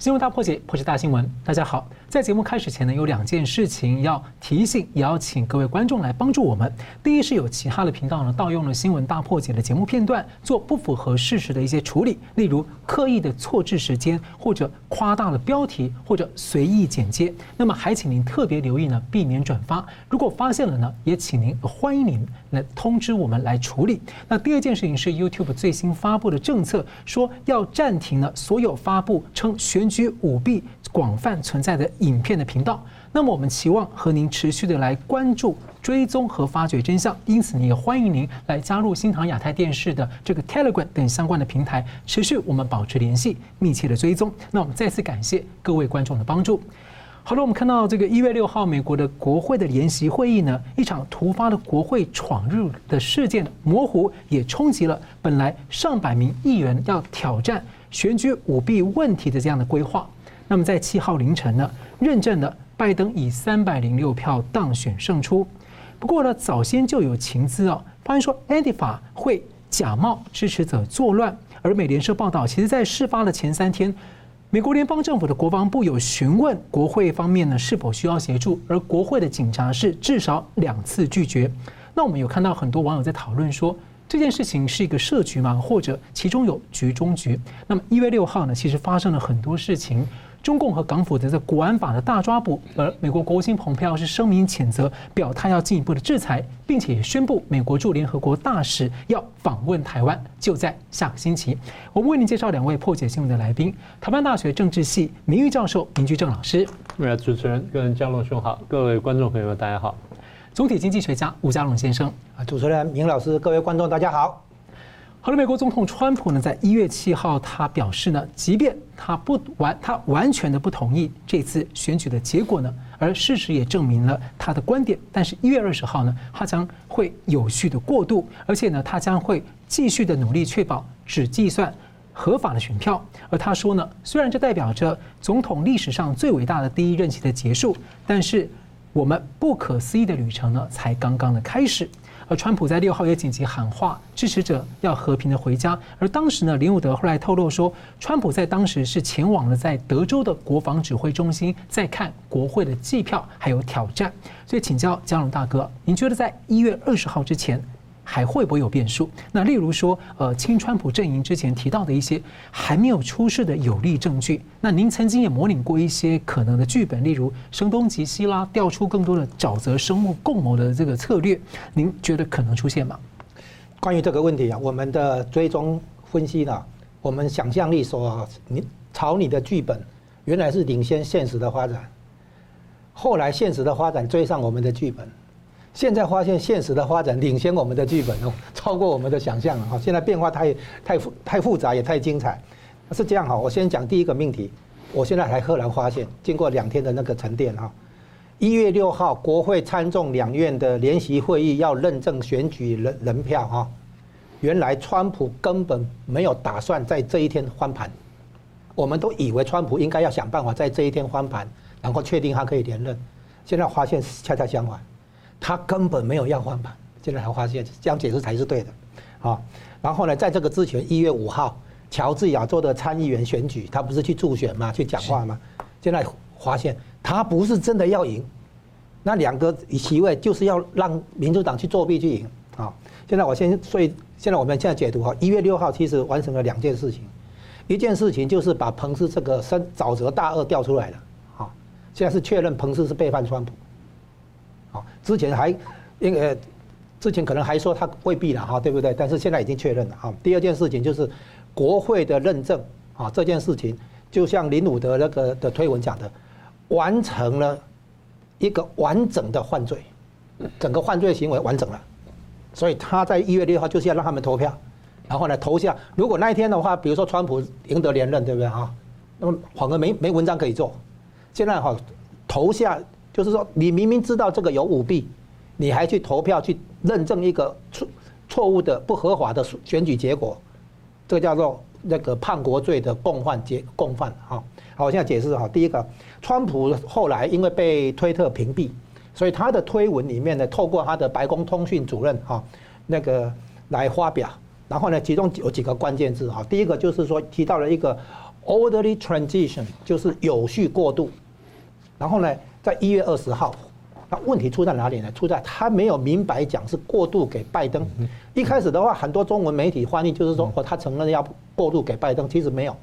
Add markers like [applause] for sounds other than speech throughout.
新闻大破解，破解大新闻。大家好，在节目开始前呢，有两件事情要提醒，也要请各位观众来帮助我们。第一是有其他的频道呢，盗用了新闻大破解的节目片段，做不符合事实的一些处理，例如刻意的错置时间，或者夸大了标题，或者随意剪接。那么还请您特别留意呢，避免转发。如果发现了呢，也请您欢迎您来通知我们来处理。那第二件事情是 YouTube 最新发布的政策，说要暂停了所有发布称选举舞弊广泛存在的影片的频道，那么我们期望和您持续的来关注、追踪和发掘真相，因此呢也欢迎您来加入新唐亚太电视的这个 Telegram 等相关的平台，持续我们保持联系、密切的追踪。那我们再次感谢各位观众的帮助。好了，我们看到这个一月六号，美国的国会的联席会议呢，一场突发的国会闯入的事件，模糊也冲击了本来上百名议员要挑战。选举舞弊问题的这样的规划，那么在七号凌晨呢，认证了拜登以三百零六票当选胜出。不过呢，早先就有情资啊，发现说 Antifa 会假冒支持者作乱。而美联社报道，其实在事发的前三天，美国联邦政府的国防部有询问国会方面呢是否需要协助，而国会的警察是至少两次拒绝。那我们有看到很多网友在讨论说。这件事情是一个设局吗？或者其中有局中局？那么一月六号呢，其实发生了很多事情。中共和港府的这国安法的大抓捕，而美国国务卿蓬佩奥是声明谴责，表态要进一步的制裁，并且也宣布美国驻联合国大使要访问台湾，就在下个星期。我们为您介绍两位破解新闻的来宾：台湾大学政治系名誉教授明居正老师。主持人跟嘉龙兄好，各位观众朋友们大家好。总体经济学家吴家龙先生啊，主持人明老师，各位观众大家好。好了，美国总统川普呢，在一月七号，他表示呢，即便他不完，他完全的不同意这次选举的结果呢，而事实也证明了他的观点。但是，一月二十号呢，他将会有序的过渡，而且呢，他将会继续的努力确保只计算合法的选票。而他说呢，虽然这代表着总统历史上最伟大的第一任期的结束，但是。我们不可思议的旅程呢，才刚刚的开始。而川普在六号也紧急喊话，支持者要和平的回家。而当时呢，林伍德后来透露说，川普在当时是前往了在德州的国防指挥中心，在看国会的计票还有挑战。所以请教江龙大哥，您觉得在一月二十号之前，还会不会有变数？那例如说，呃，亲川普阵营之前提到的一些还没有出示的有力证据，那您曾经也模拟过一些可能的剧本，例如声东击西啦，调出更多的沼泽生物共谋的这个策略，您觉得可能出现吗？关于这个问题啊，我们的追踪分析呢，我们想象力说，你朝你的剧本原来是领先现实的发展，后来现实的发展追上我们的剧本。现在发现现实的发展领先我们的剧本哦，超过我们的想象了哈。现在变化太太复太复杂也太精彩，是这样哈。我先讲第一个命题，我现在才赫然发现，经过两天的那个沉淀哈，一月六号国会参众两院的联席会议要认证选举人人票哈，原来川普根本没有打算在这一天翻盘，我们都以为川普应该要想办法在这一天翻盘，然后确定他可以连任，现在发现恰恰相反。他根本没有要换盘，现在才发现这样解释才是对的，啊，然后呢，在这个之前，一月五号，乔治亚州的参议员选举，他不是去助选吗？去讲话吗？现在发现他不是真的要赢，那两个席位就是要让民主党去作弊去赢，啊，现在我先，所以现在我们现在解读哈，一月六号其实完成了两件事情，一件事情就是把彭斯这个深沼泽大鳄调出来了，啊，现在是确认彭斯是背叛川普。之前还，因为之前可能还说他未必了哈，对不对？但是现在已经确认了哈。第二件事情就是国会的认证啊，这件事情就像林伍德那个的推文讲的，完成了一个完整的犯罪，整个犯罪行为完整了，所以他在一月六号就是要让他们投票，然后呢投下。如果那一天的话，比如说川普赢得连任，对不对哈？那么反而没没文章可以做。现在哈投下。就是说，你明明知道这个有舞弊，你还去投票去认证一个错错误的不合法的选举结果，这个叫做那个叛国罪的共犯结共犯哈。好，我现在解释哈。第一个，川普后来因为被推特屏蔽，所以他的推文里面呢，透过他的白宫通讯主任哈那个来发表，然后呢，其中有几个关键字哈。第一个就是说提到了一个 orderly transition 就是有序过渡。然后呢，在一月二十号，那问题出在哪里呢？出在他没有明白讲是过渡给拜登。一开始的话，很多中文媒体翻译就是说，哦，他承认要过渡给拜登，其实没有，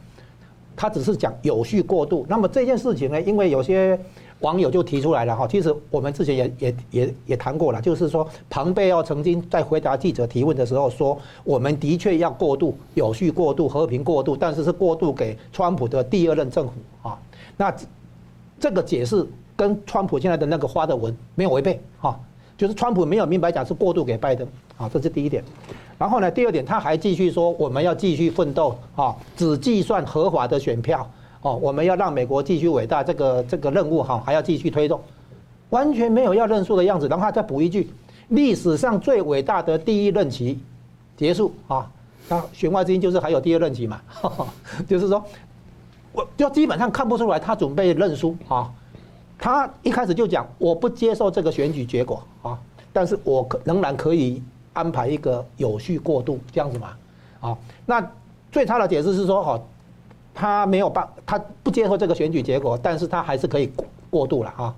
他只是讲有序过渡。那么这件事情呢，因为有些网友就提出来了哈，其实我们之前也也也也谈过了，就是说，庞贝奥曾经在回答记者提问的时候说，我们的确要过渡、有序过渡、和平过渡，但是是过渡给川普的第二任政府啊。那这个解释跟川普现在的那个发的文没有违背哈，就是川普没有明白讲是过渡给拜登啊，这是第一点。然后呢，第二点他还继续说，我们要继续奋斗啊，只计算合法的选票。哦，我们要让美国继续伟大，这个这个任务哈还要继续推动，完全没有要认输的样子。然后他再补一句，历史上最伟大的第一任期结束啊，那弦外之音就是还有第二任期嘛，[laughs] 就是说，我就基本上看不出来他准备认输啊。他一开始就讲我不接受这个选举结果啊，但是我仍然可以安排一个有序过渡这样子嘛，啊，那最差的解释是说哈。他没有办，他不接受这个选举结果，但是他还是可以过过渡了啊，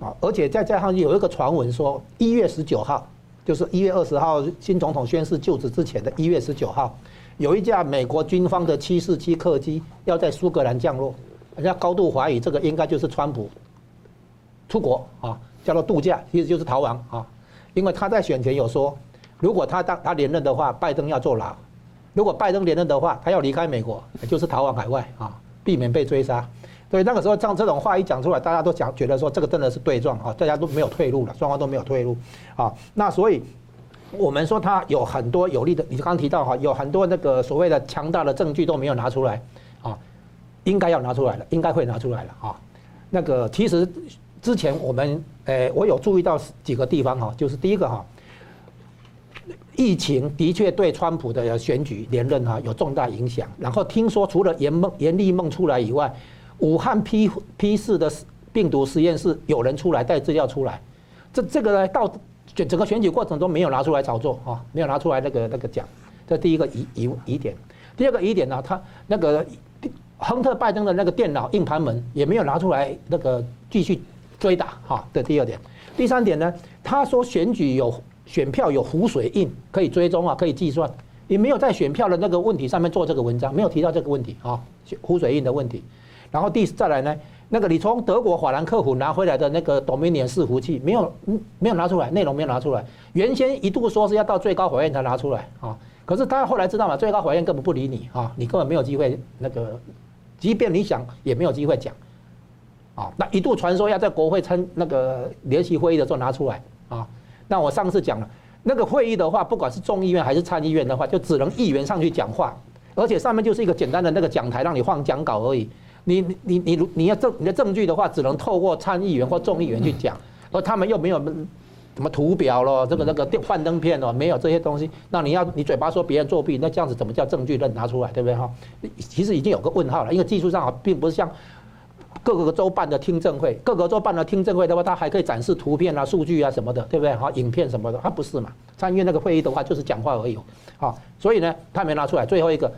啊，而且再加上有一个传闻说，一月十九号，就是一月二十号新总统宣誓就职之前的一月十九号，有一架美国军方的七四七客机要在苏格兰降落，人家高度怀疑这个应该就是川普出国啊，叫做度假，其实就是逃亡啊，因为他在选前有说，如果他当他连任的话，拜登要坐牢。如果拜登连任的话，他要离开美国，就是逃往海外啊，避免被追杀。所以那个时候，像这种话一讲出来，大家都讲觉得说这个真的是对撞啊，大家都没有退路了，双方都没有退路啊。那所以我们说他有很多有利的，你刚刚提到哈，有很多那个所谓的强大的证据都没有拿出来啊，应该要拿出来了，应该会拿出来了啊。那个其实之前我们诶，我有注意到几个地方哈，就是第一个哈。疫情的确对川普的选举连任哈有重大影响。然后听说除了严梦严立梦出来以外，武汉 P P 四的病毒实验室有人出来带资料出来，这这个呢到整整个选举过程中没有拿出来炒作啊，没有拿出来那个那个讲，这第一个疑疑疑点。第二个疑点呢，他那个亨特拜登的那个电脑硬盘门也没有拿出来那个继续追打哈。这第二点。第三点呢，他说选举有。选票有湖水印可以追踪啊，可以计算，也没有在选票的那个问题上面做这个文章，没有提到这个问题啊，湖水印的问题。然后第再来呢，那个你从德国法兰克福拿回来的那个 Dominion 伺服器，没有没有拿出来，内容没有拿出来。原先一度说是要到最高法院才拿出来啊，可是他后来知道嘛，最高法院根本不理你啊，你根本没有机会那个，即便你想也没有机会讲啊。那一度传说要在国会参那个联席会议的时候拿出来啊。那我上次讲了，那个会议的话，不管是众议院还是参议院的话，就只能议员上去讲话，而且上面就是一个简单的那个讲台，让你放讲稿而已。你你你你你要证你的证据的话，只能透过参议员或众议员去讲，而他们又没有什么图表咯，这个那个电幻灯片哦，没有这些东西。那你要你嘴巴说别人作弊，那这样子怎么叫证据能拿出来，对不对哈？其实已经有个问号了，因为技术上啊，并不是像。各个州办的听证会，各个州办的听证会的话，它还可以展示图片啊、数据啊什么的，对不对？哈，影片什么的，它不是嘛？参议院那个会议的话，就是讲话而已。好，所以呢，他没拿出来。最后一个，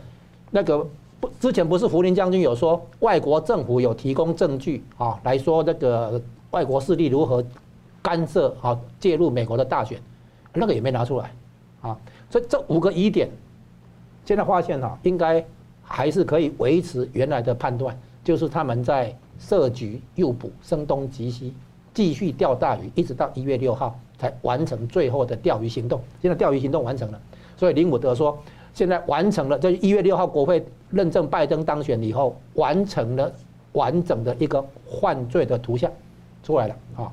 那个不，之前不是福林将军有说，外国政府有提供证据啊，来说那个外国势力如何干涉啊、介入美国的大选，那个也没拿出来。啊，所以这五个疑点，现在发现哈，应该还是可以维持原来的判断，就是他们在。设局诱捕，声东击西，继续钓大鱼，一直到一月六号才完成最后的钓鱼行动。现在钓鱼行动完成了，所以林伍德说，现在完成了。这一月六号国会认证拜登当选以后，完成了完整的一个犯罪的图像出来了啊。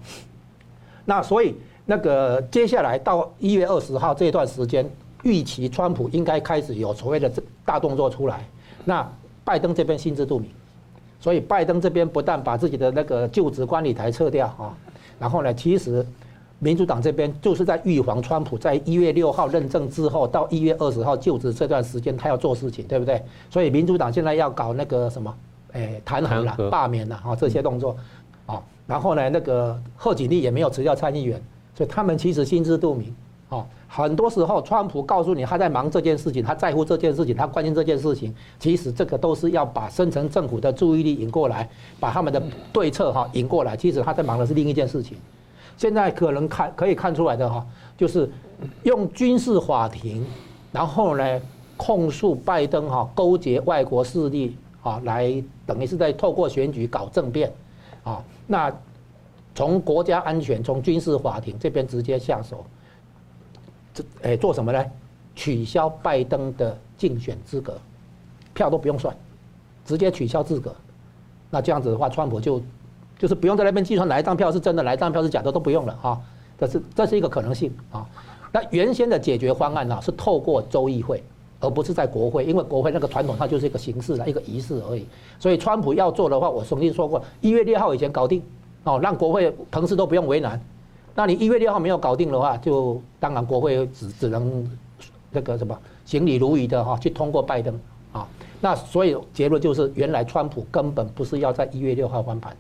那所以那个接下来到一月二十号这段时间，预期川普应该开始有所谓的大动作出来。那拜登这边心知肚明。所以拜登这边不但把自己的那个就职观礼台撤掉啊，然后呢，其实民主党这边就是在预防川普在一月六号认证之后到一月二十号就职这段时间他要做事情，对不对？所以民主党现在要搞那个什么，诶，弹劾了、罢免了啊这些动作啊，然后呢，那个贺锦丽也没有辞掉参议员，所以他们其实心知肚明啊，很多时候，川普告诉你他在忙这件事情，他在乎这件事情，他关心这件事情，其实这个都是要把深层政府的注意力引过来，把他们的对策哈引过来。其实他在忙的是另一件事情。现在可能看可以看出来的哈，就是用军事法庭，然后呢控诉拜登哈勾结外国势力啊，来等于是在透过选举搞政变啊。那从国家安全，从军事法庭这边直接下手。这哎，做什么呢？取消拜登的竞选资格，票都不用算，直接取消资格。那这样子的话，川普就就是不用在那边计算哪一张票是真的，哪一张票是假的，都不用了啊。这是这是一个可能性啊。那原先的解决方案呢，是透过州议会，而不是在国会，因为国会那个传统它就是一个形式的一个仪式而已。所以川普要做的话，我曾经说过，一月六号以前搞定哦，让国会同事都不用为难。那你一月六号没有搞定的话，就当然国会只只能那个什么行礼如仪的哈去通过拜登啊。那所以结论就是，原来川普根本不是要在一月六号翻盘。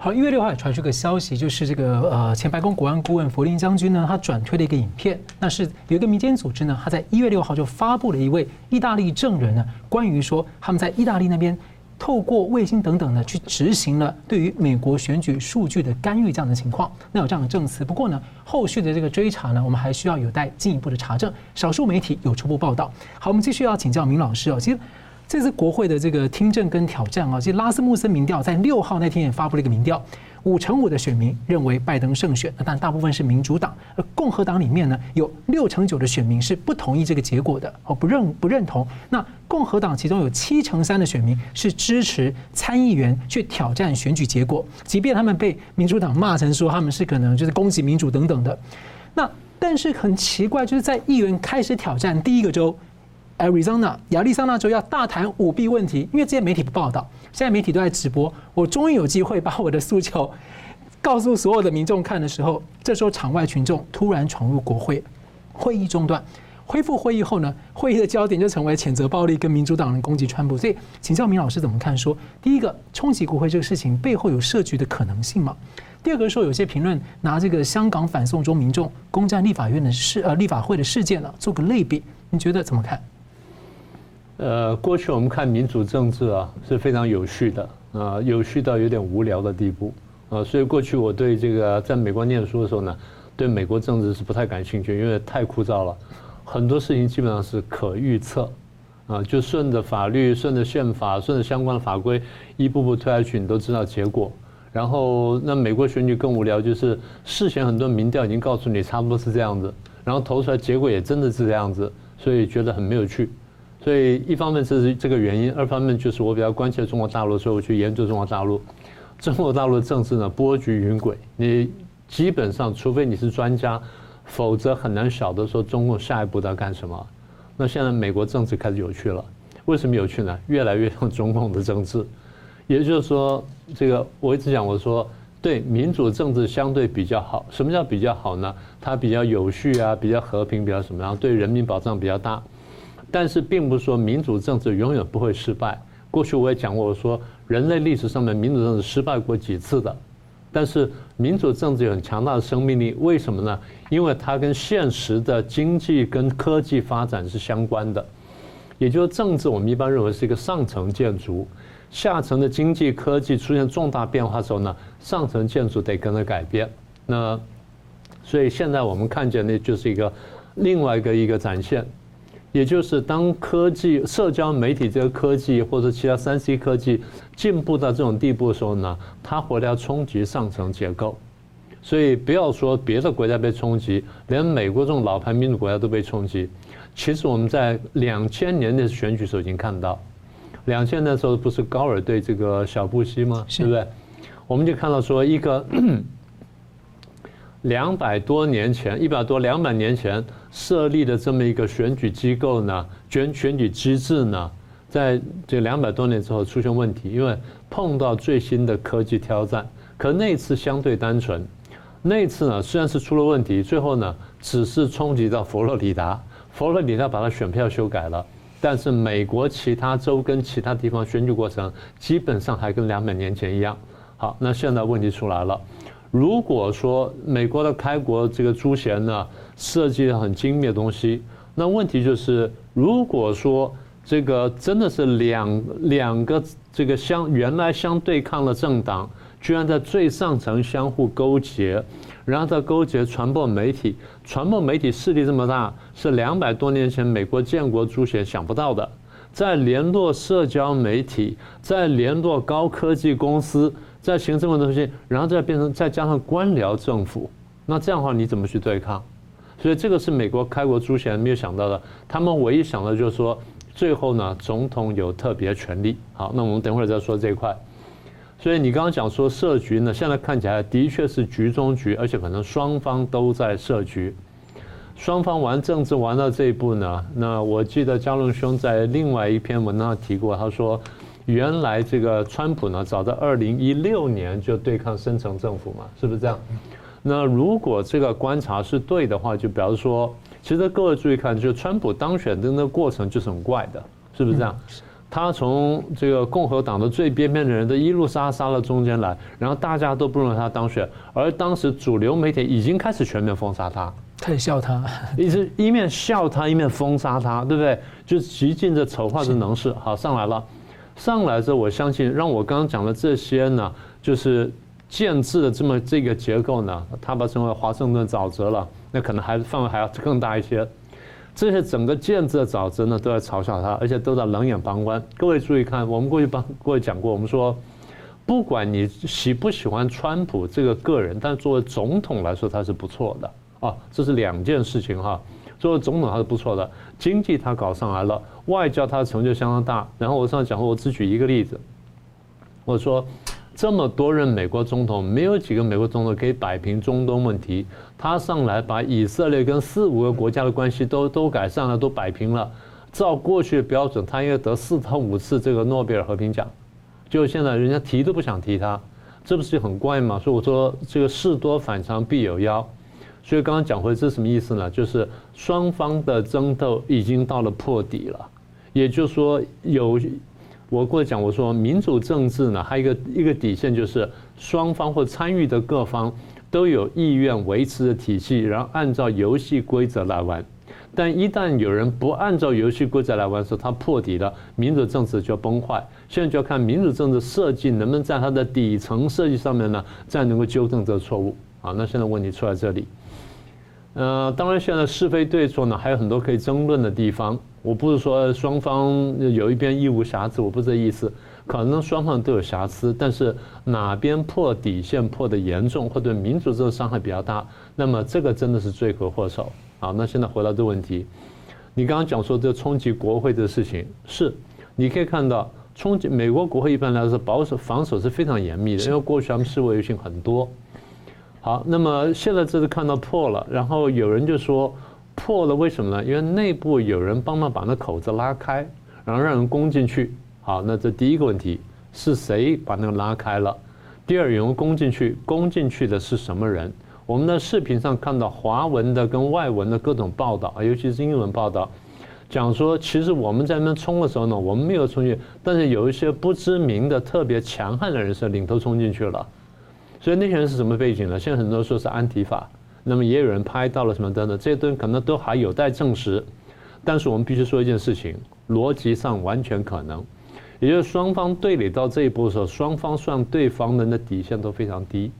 好，一月六号也传出个消息，就是这个呃前白宫国安顾问弗林将军呢，他转推了一个影片，那是有一个民间组织呢，他在一月六号就发布了一位意大利证人呢，关于说他们在意大利那边。透过卫星等等呢，去执行了对于美国选举数据的干预这样的情况，那有这样的证词。不过呢，后续的这个追查呢，我们还需要有待进一步的查证。少数媒体有初步报道。好，我们继续要请教明老师哦。其实这次国会的这个听证跟挑战啊，其实拉斯穆森民调在六号那天也发布了一个民调。五成五的选民认为拜登胜选，但大部分是民主党，而共和党里面呢，有六成九的选民是不同意这个结果的，哦，不认不认同。那共和党其中有七成三的选民是支持参议员去挑战选举结果，即便他们被民主党骂成说他们是可能就是攻击民主等等的。那但是很奇怪，就是在议员开始挑战第一个州。Arizona 亚利桑那州要大谈舞弊问题，因为这些媒体不报道，现在媒体都在直播。我终于有机会把我的诉求告诉所有的民众看的时候，这时候场外群众突然闯入国会，会议中断，恢复会议后呢，会议的焦点就成为谴责暴力跟民主党人攻击川普。所以，请教明老师怎么看？说第一个冲击国会这个事情背后有设局的可能性吗？第二个说有些评论拿这个香港反送中民众攻占立法院的事呃立法会的事件呢做个类比，你觉得怎么看？呃，过去我们看民主政治啊是非常有序的啊，有序到有点无聊的地步啊，所以过去我对这个在美国念书的时候呢，对美国政治是不太感兴趣，因为太枯燥了，很多事情基本上是可预测啊，就顺着法律、顺着宪法、顺着相关的法规一步步推下去，你都知道结果。然后那美国选举更无聊，就是事前很多民调已经告诉你差不多是这样子，然后投出来结果也真的是这样子，所以觉得很没有趣。所以一方面这是这个原因，二方面就是我比较关切中国大陆，所以我去研究中国大陆。中国大陆的政治呢，波谲云诡，你基本上除非你是专家，否则很难晓得说中共下一步要干什么。那现在美国政治开始有趣了，为什么有趣呢？越来越像中共的政治，也就是说，这个我一直讲，我说对民主政治相对比较好。什么叫比较好呢？它比较有序啊，比较和平，比较什么，然后对人民保障比较大。但是并不是说民主政治永远不会失败。过去我也讲过，我说人类历史上面民主政治失败过几次的，但是民主政治有很强大的生命力。为什么呢？因为它跟现实的经济跟科技发展是相关的。也就是政治，我们一般认为是一个上层建筑，下层的经济科技出现重大变化的时候呢，上层建筑得跟着改变。那所以现在我们看见的就是一个另外一个一个展现。也就是当科技、社交媒体这个科技或者其他三 C 科技进步到这种地步的时候呢，它回来要冲击上层结构。所以不要说别的国家被冲击，连美国这种老牌民主国家都被冲击。其实我们在两千年的选举时候已经看到，两千年的时候不是高尔对这个小布希吗？对不对？我们就看到说一个。两百多年前，一百多两百年前设立的这么一个选举机构呢，选选举机制呢，在这两百多年之后出现问题，因为碰到最新的科技挑战。可那次相对单纯，那次呢虽然是出了问题，最后呢只是冲击到佛罗里达，佛罗里达把它选票修改了，但是美国其他州跟其他地方选举过程基本上还跟两百年前一样。好，那现在问题出来了。如果说美国的开国这个朱贤呢设计了很精密的东西，那问题就是，如果说这个真的是两两个这个相原来相对抗的政党，居然在最上层相互勾结，然后再勾结传播媒体，传播媒体势力这么大，是两百多年前美国建国朱贤想不到的。在联络社交媒体，在联络高科技公司。在行政的东西，然后再变成再加上官僚政府，那这样的话你怎么去对抗？所以这个是美国开国朱贤没有想到的。他们唯一想的就是说，最后呢，总统有特别权力。好，那我们等会儿再说这一块。所以你刚刚讲说设局呢，现在看起来的确是局中局，而且可能双方都在设局。双方玩政治玩到这一步呢，那我记得佳龙兄在另外一篇文章提过，他说。原来这个川普呢，早在二零一六年就对抗深层政府嘛，是不是这样？那如果这个观察是对的话，就表示说，其实各位注意看，就川普当选的那个过程就是很怪的，是不是这样？他从这个共和党的最边边的人的一路杀杀到中间来，然后大家都不认为他当选，而当时主流媒体已经开始全面封杀他，开始笑他，一直一面笑他，一面封杀他，对不对？就极尽的丑化的能事，好上来了。上来之后，我相信让我刚刚讲的这些呢，就是建制的这么这个结构呢，他把称为华盛顿沼泽了，那可能还范围还要更大一些。这些整个建制的沼泽呢，都在嘲笑他，而且都在冷眼旁观。各位注意看，我们过去帮各位讲过，我们说，不管你喜不喜欢川普这个个人，但作为总统来说，他是不错的啊，这是两件事情哈。作为总统还是不错的，经济他搞上来了，外交他的成就相当大。然后我上次讲过，我只举一个例子，我说这么多任美国总统，没有几个美国总统可以摆平中东问题。他上来把以色列跟四五个国家的关系都都改善了，都摆平了。照过去的标准，他应该得四到五次这个诺贝尔和平奖。就现在人家提都不想提他，这不是很怪吗？所以我说这个事多反常必有妖。所以刚刚讲回这什么意思呢？就是双方的争斗已经到了破底了，也就是说有我过去讲我说民主政治呢，还有一个一个底线就是双方或参与的各方都有意愿维持的体系，然后按照游戏规则来玩。但一旦有人不按照游戏规则来玩的时候，他破底了，民主政治就要崩坏。现在就要看民主政治设计能不能在它的底层设计上面呢，再能够纠正这个错误。好，那现在问题出在这里。呃，当然，现在是非对错呢，还有很多可以争论的地方。我不是说双方有一边一无瑕疵，我不是这意思。可能双方都有瑕疵，但是哪边破底线破的严重，或者民族这个伤害比较大，那么这个真的是罪魁祸首。好，那现在回到这个问题，你刚刚讲说这冲击国会的事情，是你可以看到冲击美国国会一般来说保守防守是非常严密的，因为过去他们示威游行很多。好，那么现在这是看到破了，然后有人就说破了，为什么呢？因为内部有人帮忙把那口子拉开，然后让人攻进去。好，那这第一个问题是谁把那个拉开了？第二，有人攻进去，攻进去的是什么人？我们在视频上看到华文的跟外文的各种报道，尤其是英文报道，讲说其实我们在那边冲的时候呢，我们没有冲进去，但是有一些不知名的特别强悍的人士领头冲进去了。所以那些人是什么背景呢？现在很多说是安提法，那么也有人拍到了什么等等，这些东西可能都还有待证实。但是我们必须说一件事情，逻辑上完全可能，也就是双方对垒到这一步的时候，双方算对方人的底线都非常低。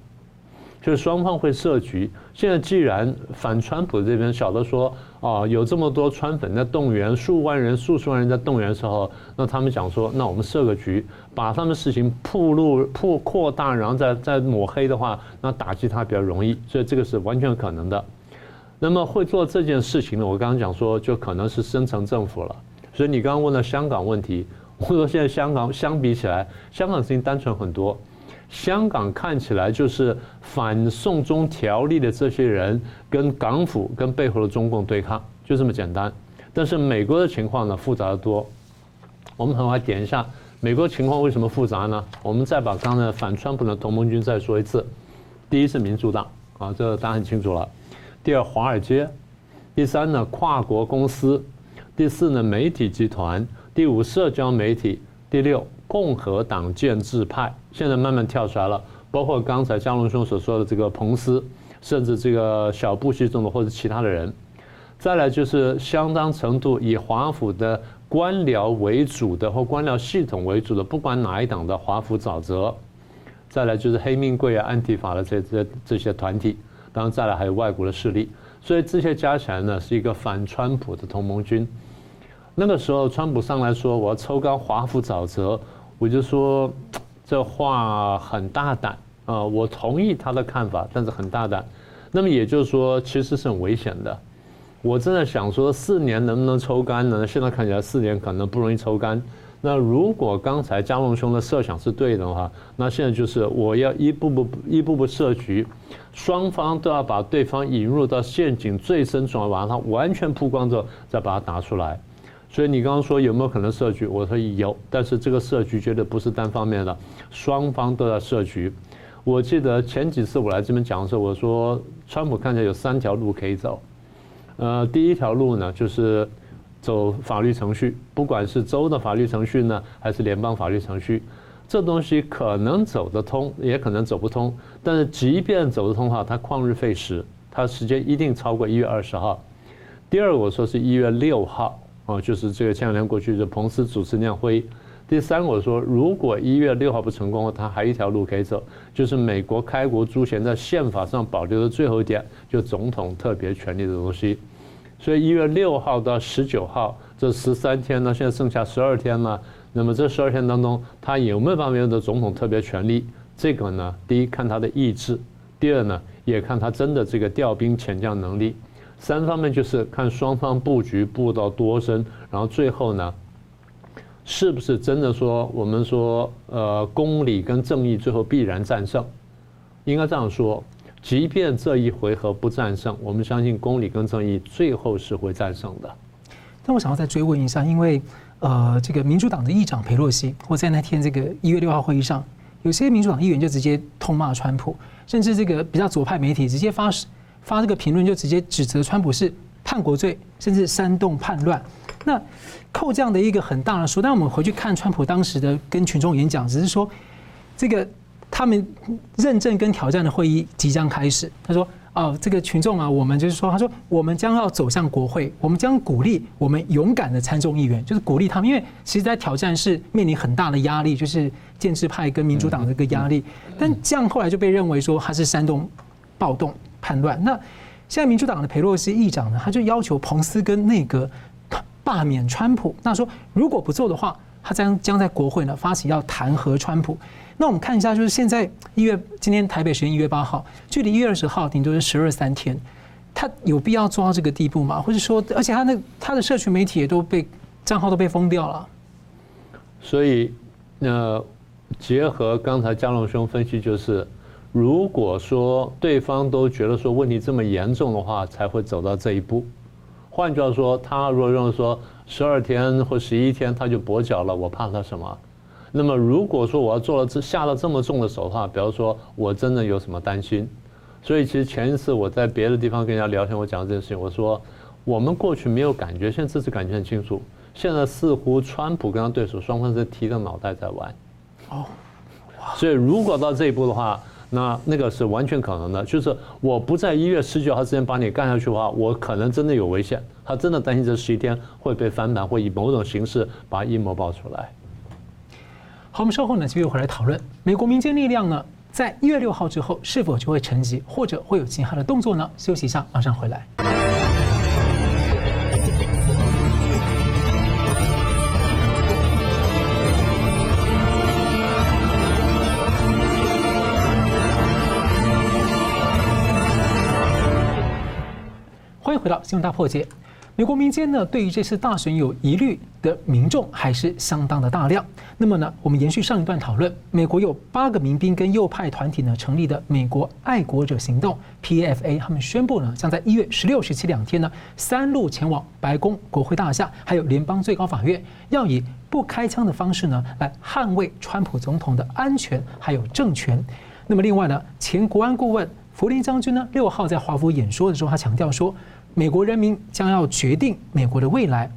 就是双方会设局。现在既然反川普这边晓得说啊，有这么多川粉在动员，数万人、数十万人在动员的时候，那他们讲说，那我们设个局，把他们事情铺路、铺扩大，然后再再抹黑的话，那打击他比较容易。所以这个是完全可能的。那么会做这件事情呢？我刚刚讲说，就可能是深层政府了。所以你刚刚问了香港问题，我说现在香港相比起来，香港事情单纯很多。香港看起来就是反送中条例的这些人跟港府跟背后的中共对抗，就这么简单。但是美国的情况呢，复杂得多。我们很快点一下美国情况为什么复杂呢？我们再把刚才反川普的同盟军再说一次。第一是民主党啊，这个大家很清楚了。第二华尔街，第三呢跨国公司，第四呢媒体集团，第五社交媒体，第六。共和党建制派现在慢慢跳出来了，包括刚才江龙兄所说的这个彭斯，甚至这个小布希总统或者其他的人。再来就是相当程度以华府的官僚为主的或官僚系统为主的，不管哪一党的华府沼泽。再来就是黑命贵啊、安提法的这这这些团体，当然再来还有外国的势力，所以这些加起来呢是一个反川普的同盟军。那个时候川普上来说我要抽干华府沼泽，我就说这话很大胆啊，我同意他的看法，但是很大胆。那么也就是说，其实是很危险的。我真的想说，四年能不能抽干呢？现在看起来四年可能不容易抽干。那如果刚才佳龙兄的设想是对的话，那现在就是我要一步步、一步步设局，双方都要把对方引入到陷阱最深处，把它完全曝光之后，再把它拿出来。所以你刚刚说有没有可能设局？我说有，但是这个设局绝对不是单方面的，双方都要设局。我记得前几次我来这边讲的时候，我说川普看起来有三条路可以走。呃，第一条路呢，就是走法律程序，不管是州的法律程序呢，还是联邦法律程序，这东西可能走得通，也可能走不通。但是即便走得通的话，它旷日费时，它时间一定超过一月二十号。第二，我说是一月六号，哦，就是这个前两天过去的彭斯主持那样会议。第三，我说如果一月六号不成功，他还有一条路可以走，就是美国开国诸贤在宪法上保留的最后一点，就总统特别权力的东西。所以一月六号到十九号这十三天呢，现在剩下十二天了。那么这十二天当中，他有没有办法用的总统特别权力？这个呢，第一看他的意志，第二呢，也看他真的这个调兵遣将能力。三方面就是看双方布局布到多深，然后最后呢，是不是真的说我们说呃公理跟正义最后必然战胜？应该这样说。即便这一回合不战胜，我们相信公理跟正义最后是会战胜的。但我想要再追问一下，因为呃，这个民主党的议长裴洛西，或在那天这个一月六号会议上，有些民主党议员就直接痛骂川普，甚至这个比较左派媒体直接发发这个评论，就直接指责川普是叛国罪，甚至煽动叛乱。那扣这样的一个很大的数，但我们回去看川普当时的跟群众演讲，只是说这个。他们认证跟挑战的会议即将开始。他说：“哦，这个群众啊，我们就是说，他说我们将要走向国会，我们将鼓励我们勇敢的参众议员，就是鼓励他们，因为其实在挑战是面临很大的压力，就是建制派跟民主党的一个压力。但这样后来就被认为说他是煽动暴动叛乱。那现在民主党的裴洛西议长呢，他就要求彭斯跟内阁罢免川普。那说如果不做的话，他将将在国会呢发起要弹劾川普。”那我们看一下，就是现在一月，今天台北时间一月八号，距离一月二十号顶多是十二三天，他有必要做到这个地步吗？或者说，而且他那他的社群媒体也都被账号都被封掉了。所以，那结合刚才江龙兄分析，就是如果说对方都觉得说问题这么严重的话，才会走到这一步。换句话说，他如果认为说十二天或十一天他就跛脚了，我怕他什么？那么如果说我要做了这下了这么重的手的话，比方说我真的有什么担心？所以其实前一次我在别的地方跟人家聊天，我讲这件事情，我说我们过去没有感觉，现在这次感觉很清楚。现在似乎川普跟他对手双方是提着脑袋在玩。哦，所以如果到这一步的话，那那个是完全可能的，就是我不在一月十九号之前把你干下去的话，我可能真的有危险。他真的担心这十一天会被翻盘，会以某种形式把阴谋爆出来。好，我们稍后呢继续回来讨论美国民间力量呢，在一月六号之后是否就会沉寂，或者会有其他的动作呢？休息一下，马上回来。回到新闻大破解。美国民间呢，对于这次大选有疑虑的民众还是相当的大量。那么呢，我们延续上一段讨论，美国有八个民兵跟右派团体呢成立的美国爱国者行动 （PFA），他们宣布呢，将在一月十六、十七两天呢，三路前往白宫、国会大厦，还有联邦最高法院，要以不开枪的方式呢，来捍卫川普总统的安全还有政权。那么另外呢，前国安顾问弗林将军呢，六号在华府演说的时候，他强调说。美国人民将要决定美国的未来。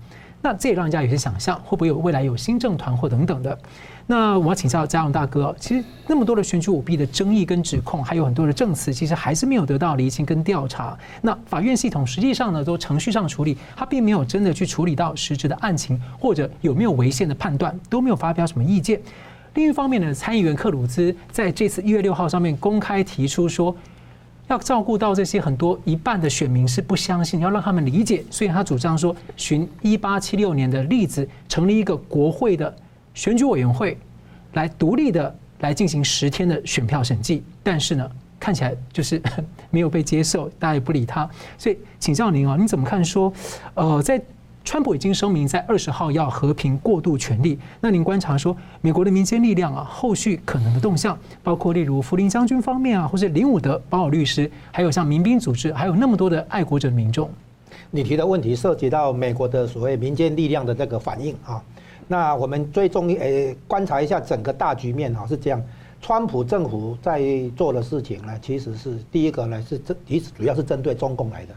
那这也让人家有些想象，会不会有未来有新政团或等等的。那我要请教嘉荣大哥，其实那么多的选举舞弊的争议跟指控，还有很多的证词，其实还是没有得到厘清跟调查。那法院系统实际上呢，都程序上处理，他并没有真的去处理到实质的案情，或者有没有违宪的判断，都没有发表什么意见。另一方面呢，参议员克鲁兹在这次一月六号上面公开提出说，要照顾到这些很多一半的选民是不相信，要让他们理解，所以他主张说，寻一八七六年的例子，成立一个国会的选举委员会，来独立的来进行十天的选票审计。但是呢，看起来就是没有被接受，大家也不理他。所以请教您啊，你怎么看说，呃，在川普已经声明在二十号要和平过渡权力，那您观察说，美国的民间力量啊，后续可能的动向，包括例如福林将军方面啊，或是林伍德保尔律师，还有像民兵组织，还有那么多的爱国者民众。你提的问题涉及到美国的所谓民间力量的这个反应啊，那我们最终诶观察一下整个大局面啊，是这样，川普政府在做的事情呢，其实是第一个呢是针，其实主要是针对中共来的。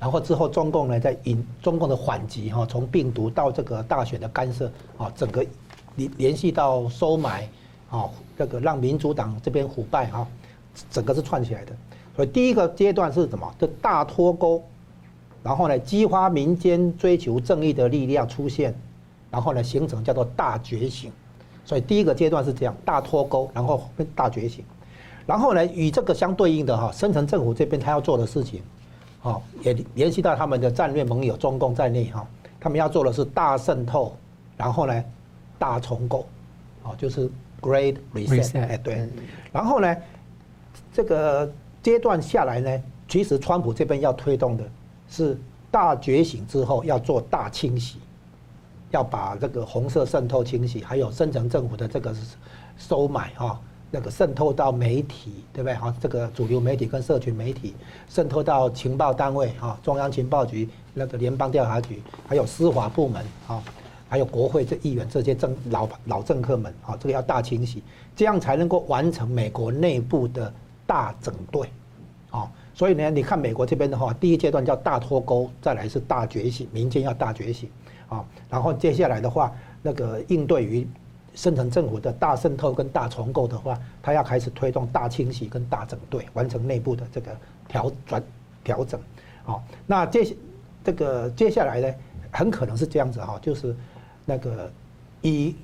然后之后，中共呢在引中共的缓急哈，从病毒到这个大选的干涉啊，整个联联系到收买啊，这个让民主党这边腐败哈，整个是串起来的。所以第一个阶段是什么？这大脱钩，然后呢激发民间追求正义的力量出现，然后呢形成叫做大觉醒。所以第一个阶段是这样，大脱钩，然后大觉醒。然后呢与这个相对应的哈，深层政府这边他要做的事情。哦，也联系到他们的战略盟友中共在内哈，他们要做的是大渗透，然后呢，大重构，哦，就是 Great Reset，哎对，然后呢，这个阶段下来呢，其实川普这边要推动的是大觉醒之后要做大清洗，要把这个红色渗透清洗，还有深层政府的这个收买哈。那个渗透到媒体，对不对？好，这个主流媒体跟社群媒体渗透到情报单位，哈，中央情报局、那个联邦调查局，还有司法部门，哈，还有国会这议员这些政老老政客们，哈，这个要大清洗，这样才能够完成美国内部的大整顿，啊，所以呢，你看美国这边的话，第一阶段叫大脱钩，再来是大觉醒，民间要大觉醒，啊，然后接下来的话，那个应对于。深层政府的大渗透跟大重构的话，他要开始推动大清洗跟大整队，完成内部的这个调转调整。好，那接这个接下来呢，很可能是这样子哈，就是那个以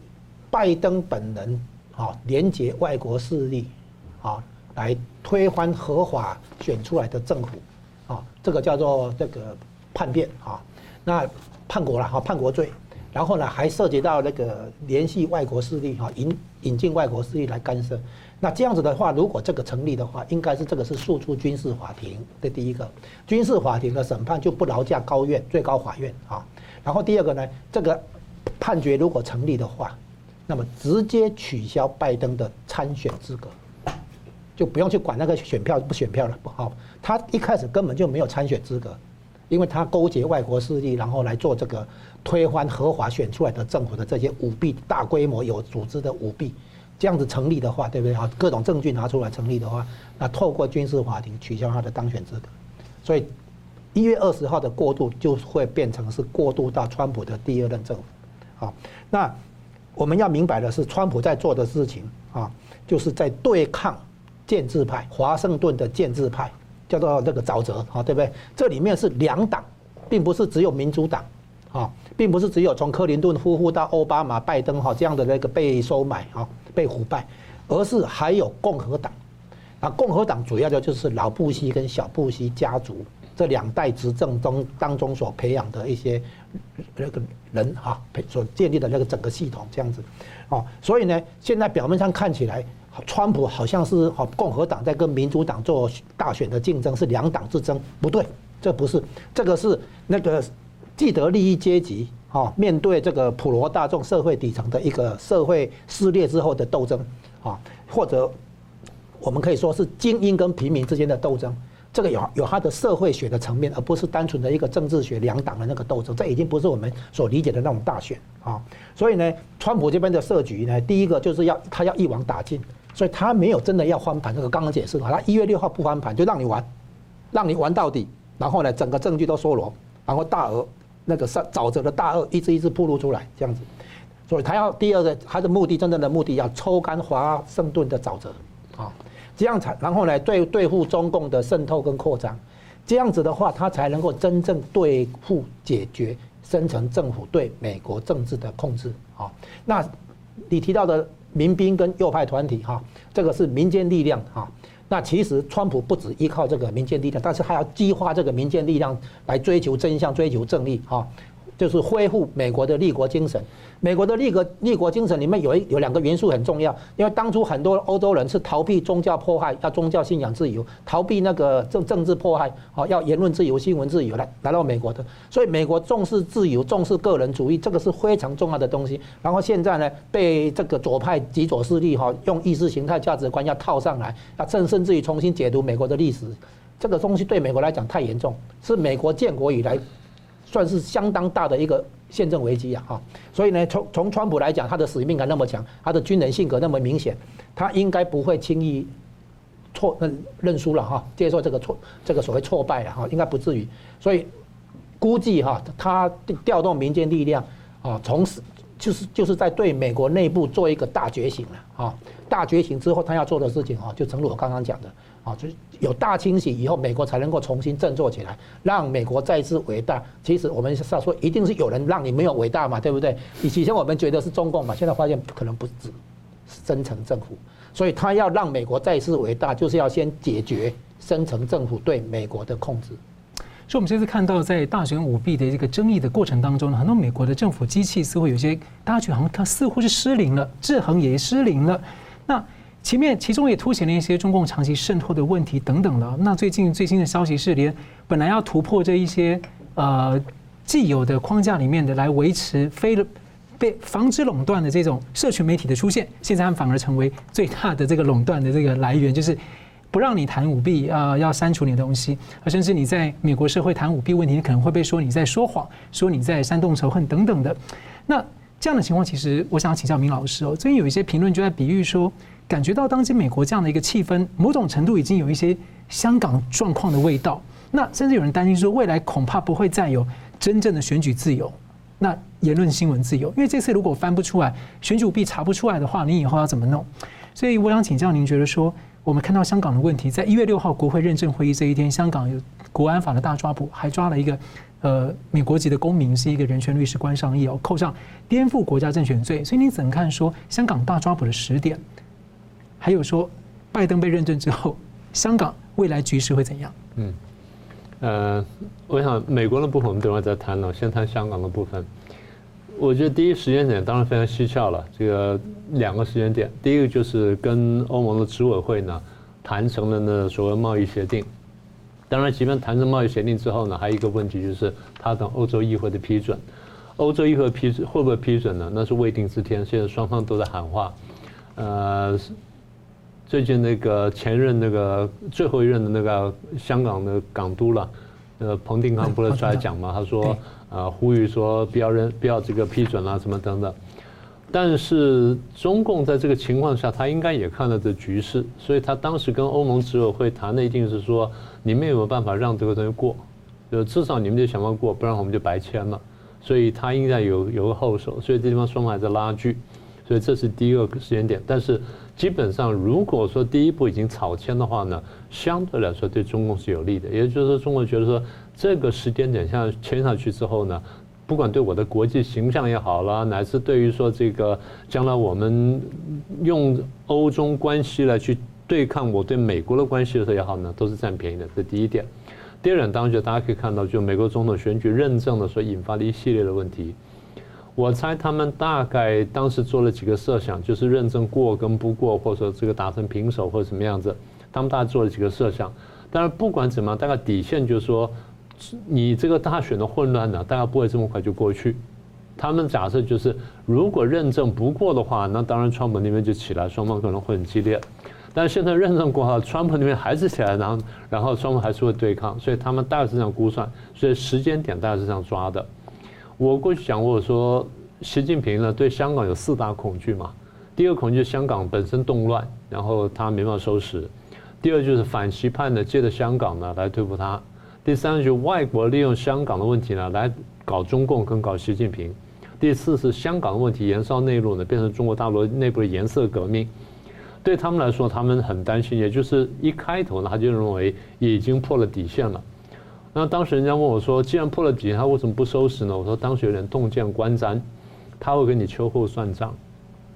拜登本人啊连接外国势力啊来推翻合法选出来的政府啊，这个叫做这个叛变啊，那叛国了哈，叛国罪。然后呢，还涉及到那个联系外国势力哈，引引进外国势力来干涉。那这样子的话，如果这个成立的话，应该是这个是诉诸军事法庭的第一个，军事法庭的审判就不劳驾高院、最高法院啊。然后第二个呢，这个判决如果成立的话，那么直接取消拜登的参选资格，就不用去管那个选票不选票了，不好，他一开始根本就没有参选资格。因为他勾结外国势力，然后来做这个推翻合法选出来的政府的这些舞弊，大规模有组织的舞弊，这样子成立的话，对不对？啊，各种证据拿出来成立的话，那透过军事法庭取消他的当选资格，所以一月二十号的过渡就会变成是过渡到川普的第二任政府。好，那我们要明白的是，川普在做的事情啊，就是在对抗建制派，华盛顿的建制派。叫做这个沼泽，哈，对不对？这里面是两党，并不是只有民主党，啊，并不是只有从克林顿夫妇到奥巴马、拜登，哈，这样的那个被收买，啊，被腐败，而是还有共和党。那共和党主要的就是老布希跟小布希家族这两代执政中当中所培养的一些那个人，哈，所建立的那个整个系统这样子，哦，所以呢，现在表面上看起来。川普好像是哈共和党在跟民主党做大选的竞争，是两党之争，不对，这不是，这个是那个既得利益阶级啊面对这个普罗大众社会底层的一个社会撕裂之后的斗争啊，或者我们可以说是精英跟平民之间的斗争，这个有有它的社会学的层面，而不是单纯的一个政治学两党的那个斗争，这已经不是我们所理解的那种大选啊。所以呢，川普这边的设局呢，第一个就是要他要一网打尽。所以他没有真的要翻盘，这个刚刚解释了，他一月六号不翻盘就让你玩，让你玩到底，然后呢，整个证据都搜罗，然后大额那个沼泽的大鳄一只一只暴露出来，这样子。所以他要第二个，他的目的真正的目的要抽干华盛顿的沼泽，啊，这样才然后呢对对付中共的渗透跟扩张，这样子的话，他才能够真正对付解决深层政府对美国政治的控制啊。那你提到的民兵跟右派团体哈，这个是民间力量哈。那其实川普不止依靠这个民间力量，但是还要激发这个民间力量来追求真相、追求正义哈。就是恢复美国的立国精神。美国的立国立国精神里面有一有两个元素很重要，因为当初很多欧洲人是逃避宗教迫害，要宗教信仰自由，逃避那个政政治迫害，啊，要言论自由、新闻自由来来到美国的。所以美国重视自由，重视个人主义，这个是非常重要的东西。然后现在呢，被这个左派极左势力哈用意识形态价值观要套上来，要甚甚至于重新解读美国的历史，这个东西对美国来讲太严重，是美国建国以来。算是相当大的一个宪政危机啊！哈，所以呢，从从川普来讲，他的使命感那么强，他的军人性格那么明显，他应该不会轻易错认认输了哈，接受这个挫这个所谓挫败了哈，应该不至于。所以估计哈，他调动民间力量啊，从此就是就是在对美国内部做一个大觉醒了啊！大觉醒之后，他要做的事情啊，就正如我刚刚讲的。啊，就是有大清洗以后，美国才能够重新振作起来，让美国再次伟大。其实我们是要说，一定是有人让你没有伟大嘛，对不对？以前我们觉得是中共嘛，现在发现可能不止是深层政府，所以他要让美国再次伟大，就是要先解决深层政府对美国的控制。所以，我们这次看到在大选舞弊的这个争议的过程当中呢，很多美国的政府机器似乎有些，大家觉得好像它似乎是失灵了，制衡也失灵了。那。前面其中也凸显了一些中共长期渗透的问题等等的。那最近最新的消息是，连本来要突破这一些呃既有的框架里面的来维持非被防止垄断的这种社群媒体的出现，现在他们反而成为最大的这个垄断的这个来源，就是不让你谈舞弊啊，要删除你的东西，甚至你在美国社会谈舞弊问题，你可能会被说你在说谎，说你在煽动仇恨等等的。那这样的情况，其实我想请教明老师哦，最近有一些评论就在比喻说。感觉到当今美国这样的一个气氛，某种程度已经有一些香港状况的味道。那甚至有人担心说，未来恐怕不会再有真正的选举自由，那言论新闻自由。因为这次如果翻不出来，选举舞弊查不出来的话，你以后要怎么弄？所以我想请教您，觉得说我们看到香港的问题，在一月六号国会认证会议这一天，香港有国安法的大抓捕，还抓了一个呃美国籍的公民，是一个人权律师关尚义哦，扣上颠覆国家政权罪。所以你怎么看说香港大抓捕的时点？还有说，拜登被认证之后，[laughs] 香港未来局势会怎样？嗯，呃，我想美国的部分我们等会再谈了，先谈香港的部分。我觉得第一时间点当然非常蹊跷了，这个两个时间点，第一个就是跟欧盟的执委会呢谈成了那所谓贸易协定。当然，即便谈成贸易协定之后呢，还有一个问题就是他等欧洲议会的批准。欧洲议会批准会不会批准呢？那是未定之天，现在双方都在喊话，呃。最近那个前任那个最后一任的那个香港的港督了，呃，彭定康不是出来讲嘛？他说，呃，呼吁说不要认不要这个批准啊，什么等等。但是中共在这个情况下，他应该也看到这局势，所以他当时跟欧盟执委会谈的一定是说，你们有没有办法让这个东西过？就至少你们得想办法过，不然我们就白签了。所以他应该有有个后手，所以这地方双方还在拉锯。所以这是第一个时间点，但是。基本上，如果说第一步已经草签的话呢，相对来说对中共是有利的。也就是说，中国觉得说这个时间点像签上去之后呢，不管对我的国际形象也好了，乃至对于说这个将来我们用欧中关系来去对抗我对美国的关系的时候也好呢，都是占便宜的。这第一点。第二点，当然就大家可以看到，就美国总统选举认证的时候引发的一系列的问题。我猜他们大概当时做了几个设想，就是认证过跟不过，或者说这个打成平手或者什么样子，他们大概做了几个设想。但是不管怎么样，大概底线就是说，你这个大选的混乱呢，大概不会这么快就过去。他们假设就是，如果认证不过的话，那当然川普那边就起来，双方可能会很激烈。但是现在认证过后，川普那边还是起来，然后然后双方还是会对抗，所以他们大概是这样估算，所以时间点大概是这样抓的。我过去讲过，说习近平呢对香港有四大恐惧嘛。第一个恐惧是香港本身动乱，然后他没办法收拾；第二就是反习派呢借着香港呢来对付他；第三就是外国利用香港的问题呢来搞中共跟搞习近平。第四是香港的问题延烧内陆呢，变成中国大陆内部的颜色革命。对他们来说，他们很担心，也就是一开头呢，他就认为已经破了底线了。那当时人家问我说：“既然破了底，他为什么不收拾呢？”我说：“当时有点动见观瞻，他会跟你秋后算账。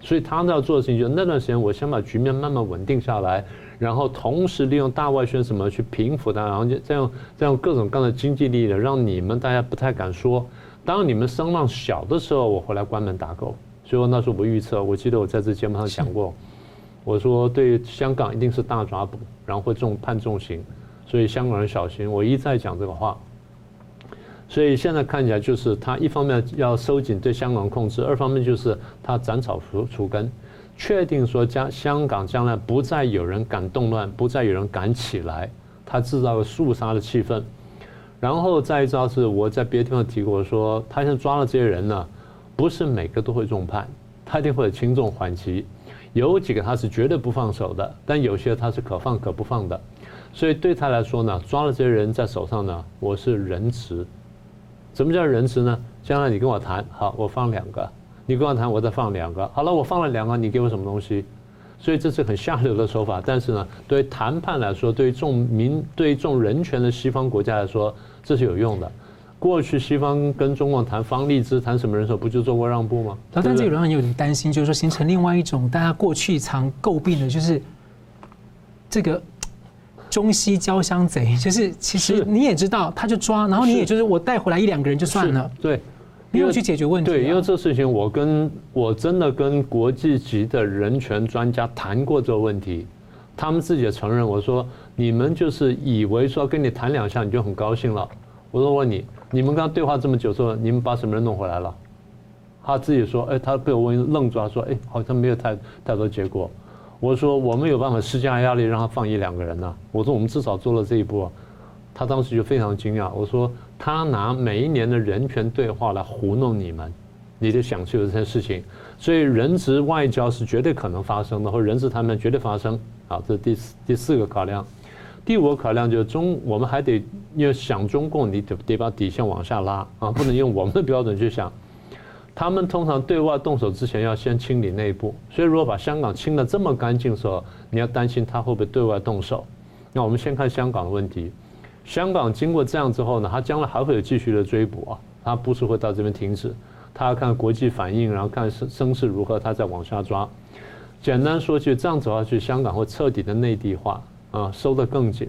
所以他要做的事情，就是那段时间，我先把局面慢慢稳定下来，然后同时利用大外宣什么去平复它，然后就这样这样各种各样的经济利益的，让你们大家不太敢说。当你们声浪小的时候，我回来关门打狗。所以我那时候我预测，我记得我在这节目上讲过。”我说，对香港一定是大抓捕，然后会重判重刑，所以香港人小心。我一再讲这个话，所以现在看起来就是他一方面要收紧对香港控制，二方面就是他斩草除除根，确定说将香港将来不再有人敢动乱，不再有人敢起来，他制造个肃杀的气氛。然后再一招是我在别的地方提过说，他现在抓了这些人呢，不是每个都会重判，他一定会轻重缓急。有几个他是绝对不放手的，但有些他是可放可不放的，所以对他来说呢，抓了这些人在手上呢，我是仁慈。什么叫仁慈呢？将来你跟我谈，好，我放两个；你跟我谈，我再放两个。好了，我放了两个，你给我什么东西？所以这是很下流的手法。但是呢，对于谈判来说，对于重民、对于重人权的西方国家来说，这是有用的。过去西方跟中共谈方励之谈什么人手，不就做过让步吗？但这个让人有点担心，就是说形成另外一种大家过去常诟病的，就是这个中西交相贼。[laughs] 就是其实你也知道，他就抓，然后你也就是我带回来一两个人就算了，对，没有去解决问题。对，因为这事情我跟我真的跟国际级的人权专家谈过这个问题，他们自己也承认。我说你们就是以为说跟你谈两下你就很高兴了。我说问你。你们刚刚对话这么久，说你们把什么人弄回来了？他自己说，哎，他被我问愣住他，说，哎，好像没有太太多结果。我说我们有办法施加压力，让他放一两个人呢。我说我们至少做了这一步。他当时就非常惊讶。我说他拿每一年的人权对话来糊弄你们，你就想起了这件事情。所以人质外交是绝对可能发生的，或人质谈判绝对发生。好，这是第四第四个考量。第五个考量就是中，我们还得要想中共，你得得把底线往下拉啊，不能用我们的标准去想。他们通常对外动手之前要先清理内部，所以如果把香港清得这么干净的时候，你要担心他会不会对外动手。那我们先看香港的问题，香港经过这样之后呢，他将来还会有继续的追捕啊，他不是会到这边停止，他要看国际反应，然后看声声势如何，他再往下抓。简单说句，这样走下去，香港会彻底的内地化。啊，收得更紧，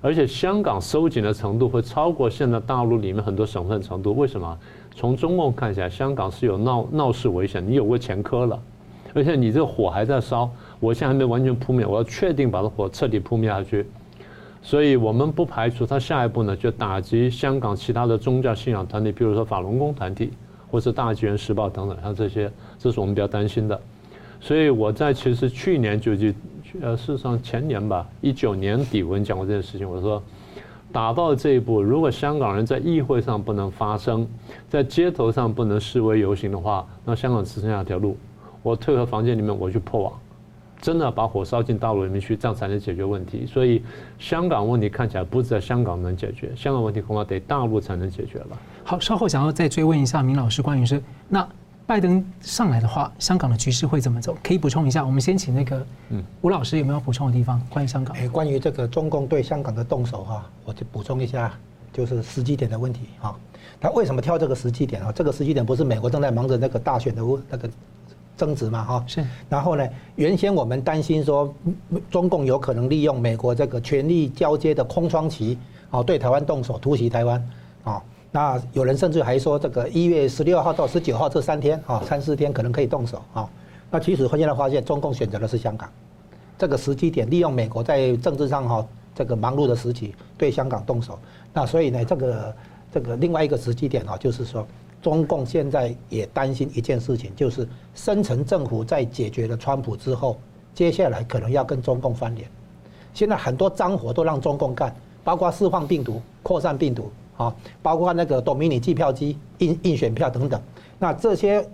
而且香港收紧的程度会超过现在大陆里面很多省份程度。为什么？从中共看起来，香港是有闹闹事危险，你有过前科了，而且你这火还在烧，我现在还没完全扑灭，我要确定把这火彻底扑灭下去。所以我们不排除他下一步呢，就打击香港其他的宗教信仰团体，比如说法轮功团体，或是大纪元时报等等，像这些，这是我们比较担心的。所以我在其实去年就就。呃，事实上前年吧，一九年底我跟你讲过这件事情。我说，打到这一步，如果香港人在议会上不能发声，在街头上不能示威游行的话，那香港只剩下一条路，我退回房间里面，我去破网，真的把火烧进大陆里面去，这样才能解决问题。所以，香港问题看起来不是在香港能解决，香港问题恐怕得大陆才能解决了。好，稍后想要再追问一下明老师关于是那。拜登上来的话，香港的局势会怎么走？可以补充一下。我们先请那个吴老师有没有补充的地方？关于香港，哎，关于这个中共对香港的动手哈，我就补充一下，就是时机点的问题哈。他为什么挑这个时机点啊？这个时机点不是美国正在忙着那个大选的那个争执嘛？哈，是。然后呢，原先我们担心说，中共有可能利用美国这个权力交接的空窗期，啊，对台湾动手，突袭台湾，啊。那有人甚至还说，这个一月十六号到十九号这三天啊，三四天可能可以动手啊。那其实现在发现，中共选择的是香港这个时机点，利用美国在政治上哈这个忙碌的时期对香港动手。那所以呢，这个这个另外一个时机点啊，就是说，中共现在也担心一件事情，就是深层政府在解决了川普之后，接下来可能要跟中共翻脸。现在很多脏活都让中共干，包括释放病毒、扩散病毒。啊，包括那个多米尼计票机、印印选票等等，那这些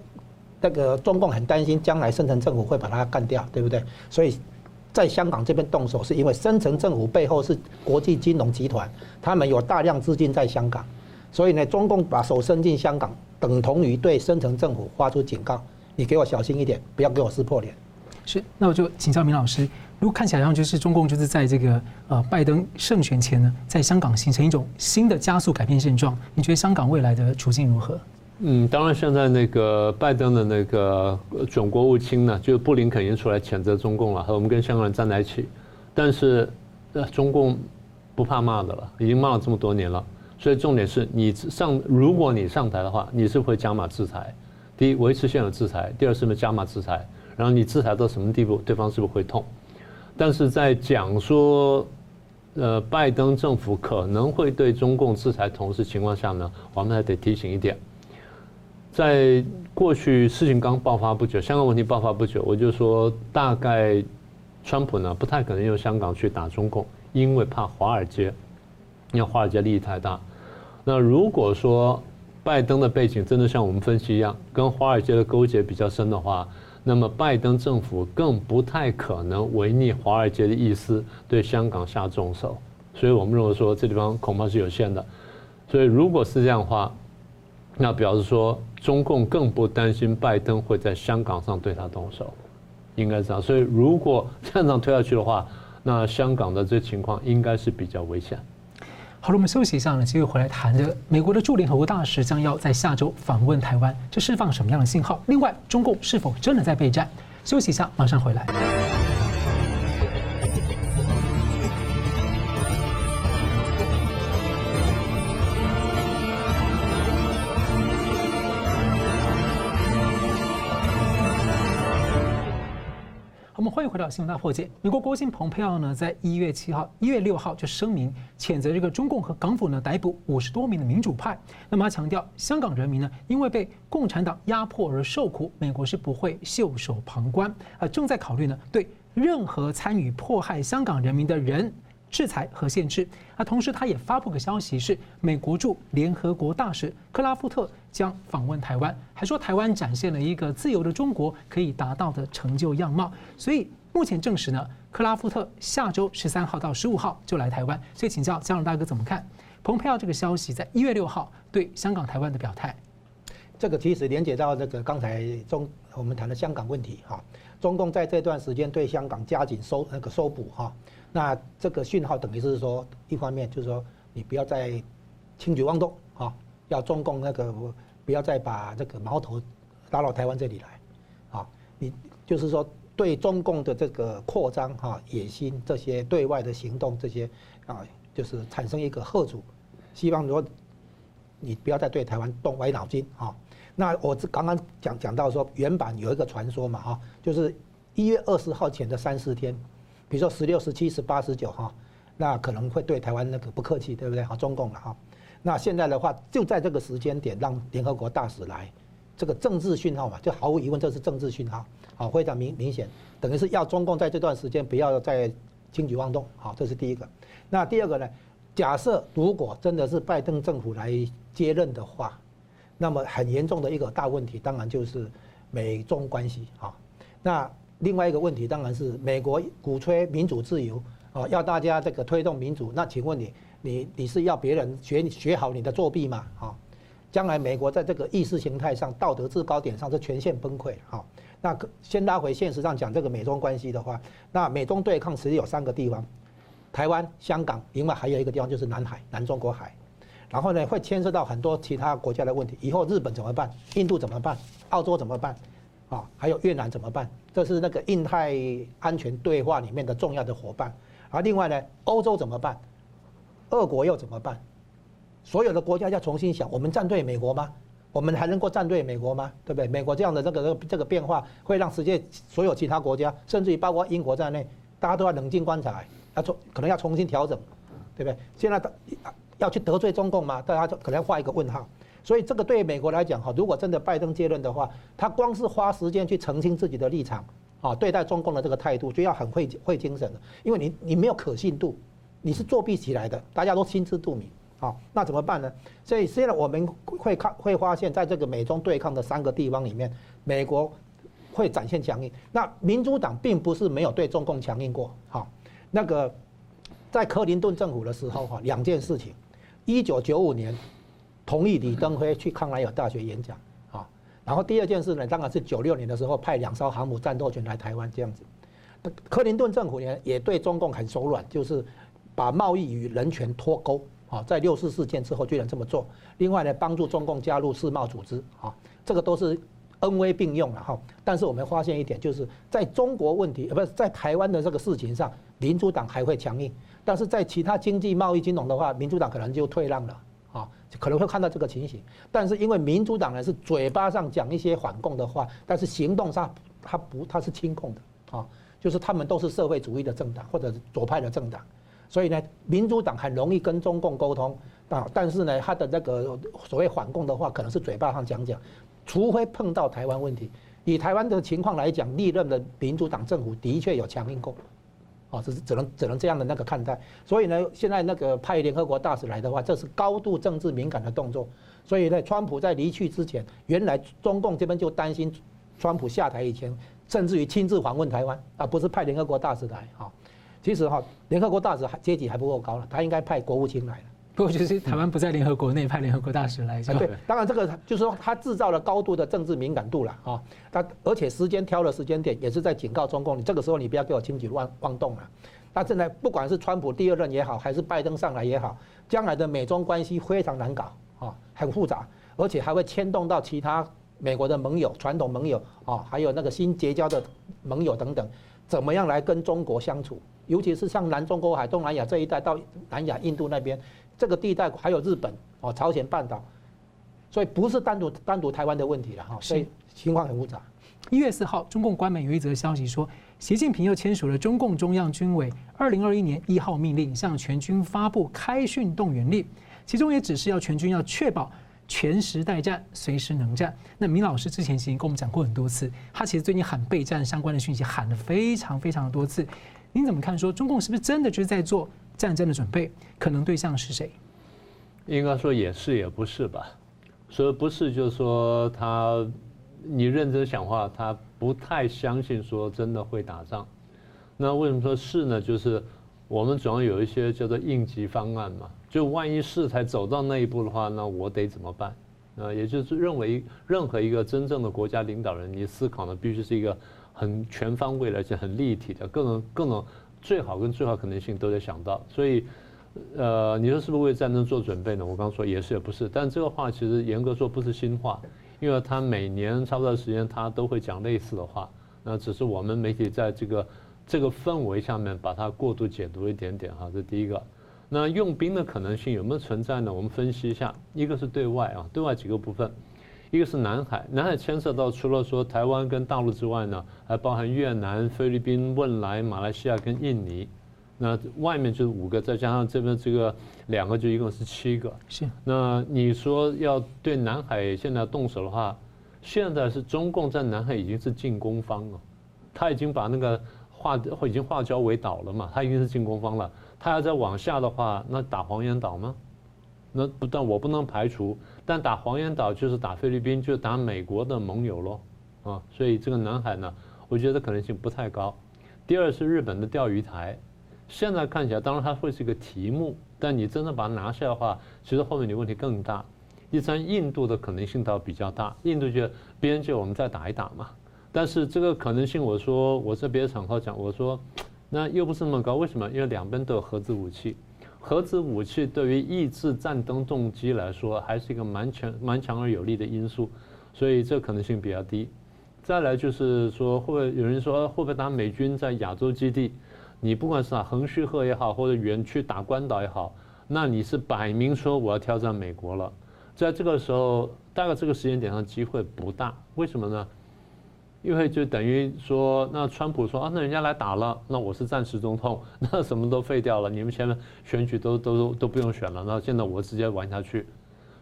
那个中共很担心将来深层政府会把它干掉，对不对？所以在香港这边动手，是因为深层政府背后是国际金融集团，他们有大量资金在香港，所以呢，中共把手伸进香港，等同于对深层政府发出警告：你给我小心一点，不要给我撕破脸。是，那我就请教明老师，如果看起来像就是中共就是在这个呃拜登胜选前呢，在香港形成一种新的加速改变现状，你觉得香港未来的处境如何？嗯，当然现在那个拜登的那个准国务卿呢，就是布林肯已经出来谴责中共了，和我们跟香港人站在一起，但是呃中共不怕骂的了，已经骂了这么多年了，所以重点是你上，如果你上台的话，你是会加码制裁？第一，维持现有制裁；第二，是不是加码制裁？然后你制裁到什么地步，对方是不是会痛？但是在讲说，呃，拜登政府可能会对中共制裁同时情况下呢，我们还得提醒一点，在过去事情刚爆发不久，香港问题爆发不久，我就说大概，川普呢不太可能用香港去打中共，因为怕华尔街，因为华尔街利益太大。那如果说拜登的背景真的像我们分析一样，跟华尔街的勾结比较深的话，那么，拜登政府更不太可能违逆华尔街的意思对香港下重手，所以我们认为说这地方恐怕是有限的。所以，如果是这样的话，那表示说中共更不担心拜登会在香港上对他动手，应该是这样。所以，如果 [laughs] 这样推下去的话，那香港的这情况应该是比较危险。好了，我们休息一下呢，继续回来谈的美国的驻联合国大使将要在下周访问台湾，这释放什么样的信号？另外，中共是否真的在备战？休息一下，马上回来。回到新闻大破解。美国国务卿蓬佩奥呢，在一月七号、一月六号就声明谴责这个中共和港府呢逮捕五十多名的民主派。那么他强调，香港人民呢因为被共产党压迫而受苦，美国是不会袖手旁观，啊，正在考虑呢对任何参与迫害香港人民的人。制裁和限制。那同时，他也发布个消息，是美国驻联合国大使克拉夫特将访问台湾，还说台湾展现了一个自由的中国可以达到的成就样貌。所以目前证实呢，克拉夫特下周十三号到十五号就来台湾。所以请教江龙大哥怎么看？蓬佩奥这个消息在一月六号对香港、台湾的表态。这个其实连接到这个刚才中我们谈的香港问题哈，中共在这段时间对香港加紧收那个搜捕哈。那这个讯号等于是说，一方面就是说，你不要再轻举妄动啊，要中共那个不要再把这个矛头拉到台湾这里来，啊，你就是说对中共的这个扩张哈野心这些对外的行动这些啊，就是产生一个贺阻，希望说你不要再对台湾动歪脑筋啊。那我刚刚讲讲到说，原版有一个传说嘛哈，就是一月二十号前的三四天。比如说十六、十七、十八、十九哈，那可能会对台湾那个不客气，对不对？哈，中共了哈。那现在的话，就在这个时间点让联合国大使来，这个政治讯号嘛，就毫无疑问这是政治讯号，好，非常明明显，等于是要中共在这段时间不要再轻举妄动，好，这是第一个。那第二个呢？假设如果真的是拜登政府来接任的话，那么很严重的一个大问题，当然就是美中关系啊。那另外一个问题当然是美国鼓吹民主自由啊，要大家这个推动民主。那请问你，你你是要别人学学好你的作弊吗？啊，将来美国在这个意识形态上、道德制高点上是全线崩溃。好，那先拉回现实上讲这个美中关系的话，那美中对抗其实有三个地方：台湾、香港，另外还有一个地方就是南海、南中国海。然后呢，会牵涉到很多其他国家的问题。以后日本怎么办？印度怎么办？澳洲怎么办？啊，还有越南怎么办？这是那个印太安全对话里面的重要的伙伴。而另外呢，欧洲怎么办？俄国又怎么办？所有的国家要重新想：我们站队美国吗？我们还能够站队美国吗？对不对？美国这样的这个这个变化，会让世界所有其他国家，甚至于包括英国在内，大家都要冷静观察，要重可能要重新调整，对不对？现在要去得罪中共吗？大家可能要画一个问号。所以这个对美国来讲哈，如果真的拜登接任的话，他光是花时间去澄清自己的立场，啊，对待中共的这个态度，就要很费费精神的，因为你你没有可信度，你是作弊起来的，大家都心知肚明，啊，那怎么办呢？所以现在我们会看会发现，在这个美中对抗的三个地方里面，美国会展现强硬。那民主党并不是没有对中共强硬过，哈，那个在克林顿政府的时候哈，两件事情，一九九五年。同意李登辉去康奈尔大学演讲啊。然后第二件事呢，当然是九六年的时候派两艘航母战斗群来台湾这样子。克林顿政府呢也对中共很手软，就是把贸易与人权脱钩啊，在六四事件之后居然这么做。另外呢，帮助中共加入世贸组织啊，这个都是恩威并用了哈。但是我们发现一点，就是在中国问题呃不是在台湾的这个事情上，民主党还会强硬，但是在其他经济、贸易、金融的话，民主党可能就退让了啊，可能会看到这个情形。但是因为民主党呢是嘴巴上讲一些反共的话，但是行动上他不他是亲共的啊。就是他们都是社会主义的政党或者左派的政党，所以呢，民主党很容易跟中共沟通啊。但是呢，他的那个所谓反共的话，可能是嘴巴上讲讲，除非碰到台湾问题。以台湾的情况来讲，历任的民主党政府的确有强硬过，啊，只是只能只能这样的那个看待。所以呢，现在那个派联合国大使来的话，这是高度政治敏感的动作。所以呢，川普在离去之前，原来中共这边就担心川普下台以前。甚至于亲自访问台湾，而不是派联合国大使来。啊，其实哈，联合国大使阶级还不够高了，他应该派国务卿来了。[laughs] 不过就是台湾不在联合国内，派联合国大使来。对，当然这个就是说他制造了高度的政治敏感度了。啊，他而且时间挑了时间点也是在警告中共，你这个时候你不要给我轻举妄妄动了。那现在不管是川普第二任也好，还是拜登上来也好，将来的美中关系非常难搞，啊，很复杂，而且还会牵动到其他。美国的盟友、传统盟友啊，还有那个新结交的盟友等等，怎么样来跟中国相处？尤其是像南中国海、东南亚这一带到南亚、印度那边这个地带，还有日本哦、朝鲜半岛，所以不是单独单独台湾的问题了哈。所以情况很复杂。一月四号，中共官媒有一则消息说，习近平又签署了中共中央军委二零二一年一号命令，向全军发布开训动员令，其中也指示要全军要确保。全时待战，随时能战。那明老师之前已经跟我们讲过很多次，他其实最近喊备战相关的讯息喊了非常非常的多次。您怎么看？说中共是不是真的就是在做战争的准备？可能对象是谁？应该说也是也不是吧。所以不是就是说他，你认真想话，他不太相信说真的会打仗。那为什么说是呢？就是我们总要有一些叫做应急方案嘛。就万一事才走到那一步的话，那我得怎么办？啊，也就是认为任何一个真正的国家领导人，你思考呢，必须是一个很全方位而且很立体的，各种各种最好跟最好可能性都得想到。所以，呃，你说是不是为战争做准备呢？我刚刚说也是也不是，但这个话其实严格说不是新话，因为他每年差不多时间他都会讲类似的话，那只是我们媒体在这个这个氛围下面把它过度解读一点点哈，这第一个。那用兵的可能性有没有存在呢？我们分析一下，一个是对外啊，对外几个部分，一个是南海，南海牵涉到除了说台湾跟大陆之外呢，还包含越南、菲律宾、汶莱、马来西亚跟印尼，那外面就是五个，再加上这边这个两个，就一共是七个。是。那你说要对南海现在动手的话，现在是中共在南海已经是进攻方了，他已经把那个化已经化礁为岛了嘛，他已经是进攻方了。他要再往下的话，那打黄岩岛吗？那不但我不能排除，但打黄岩岛就是打菲律宾，就打美国的盟友喽，啊，所以这个南海呢，我觉得可能性不太高。第二是日本的钓鱼台，现在看起来当然它会是一个题目，但你真的把它拿下的话，其实后面的问题更大。第三，印度的可能性倒比较大，印度就边界我们再打一打嘛，但是这个可能性，我说我在别的场合讲，我说。那又不是那么高，为什么？因为两边都有核子武器，核子武器对于抑制战争动机来说，还是一个蛮强、蛮强而有力的因素，所以这可能性比较低。再来就是说，会不会有人说会不会打美军在亚洲基地？你不管是打横须贺也好，或者远去打关岛也好，那你是摆明说我要挑战美国了。在这个时候，大概这个时间点上机会不大，为什么呢？因为就等于说，那川普说啊，那人家来打了，那我是暂时总统，[laughs] 那什么都废掉了，你们前面选举都都都不用选了，那现在我直接玩下去，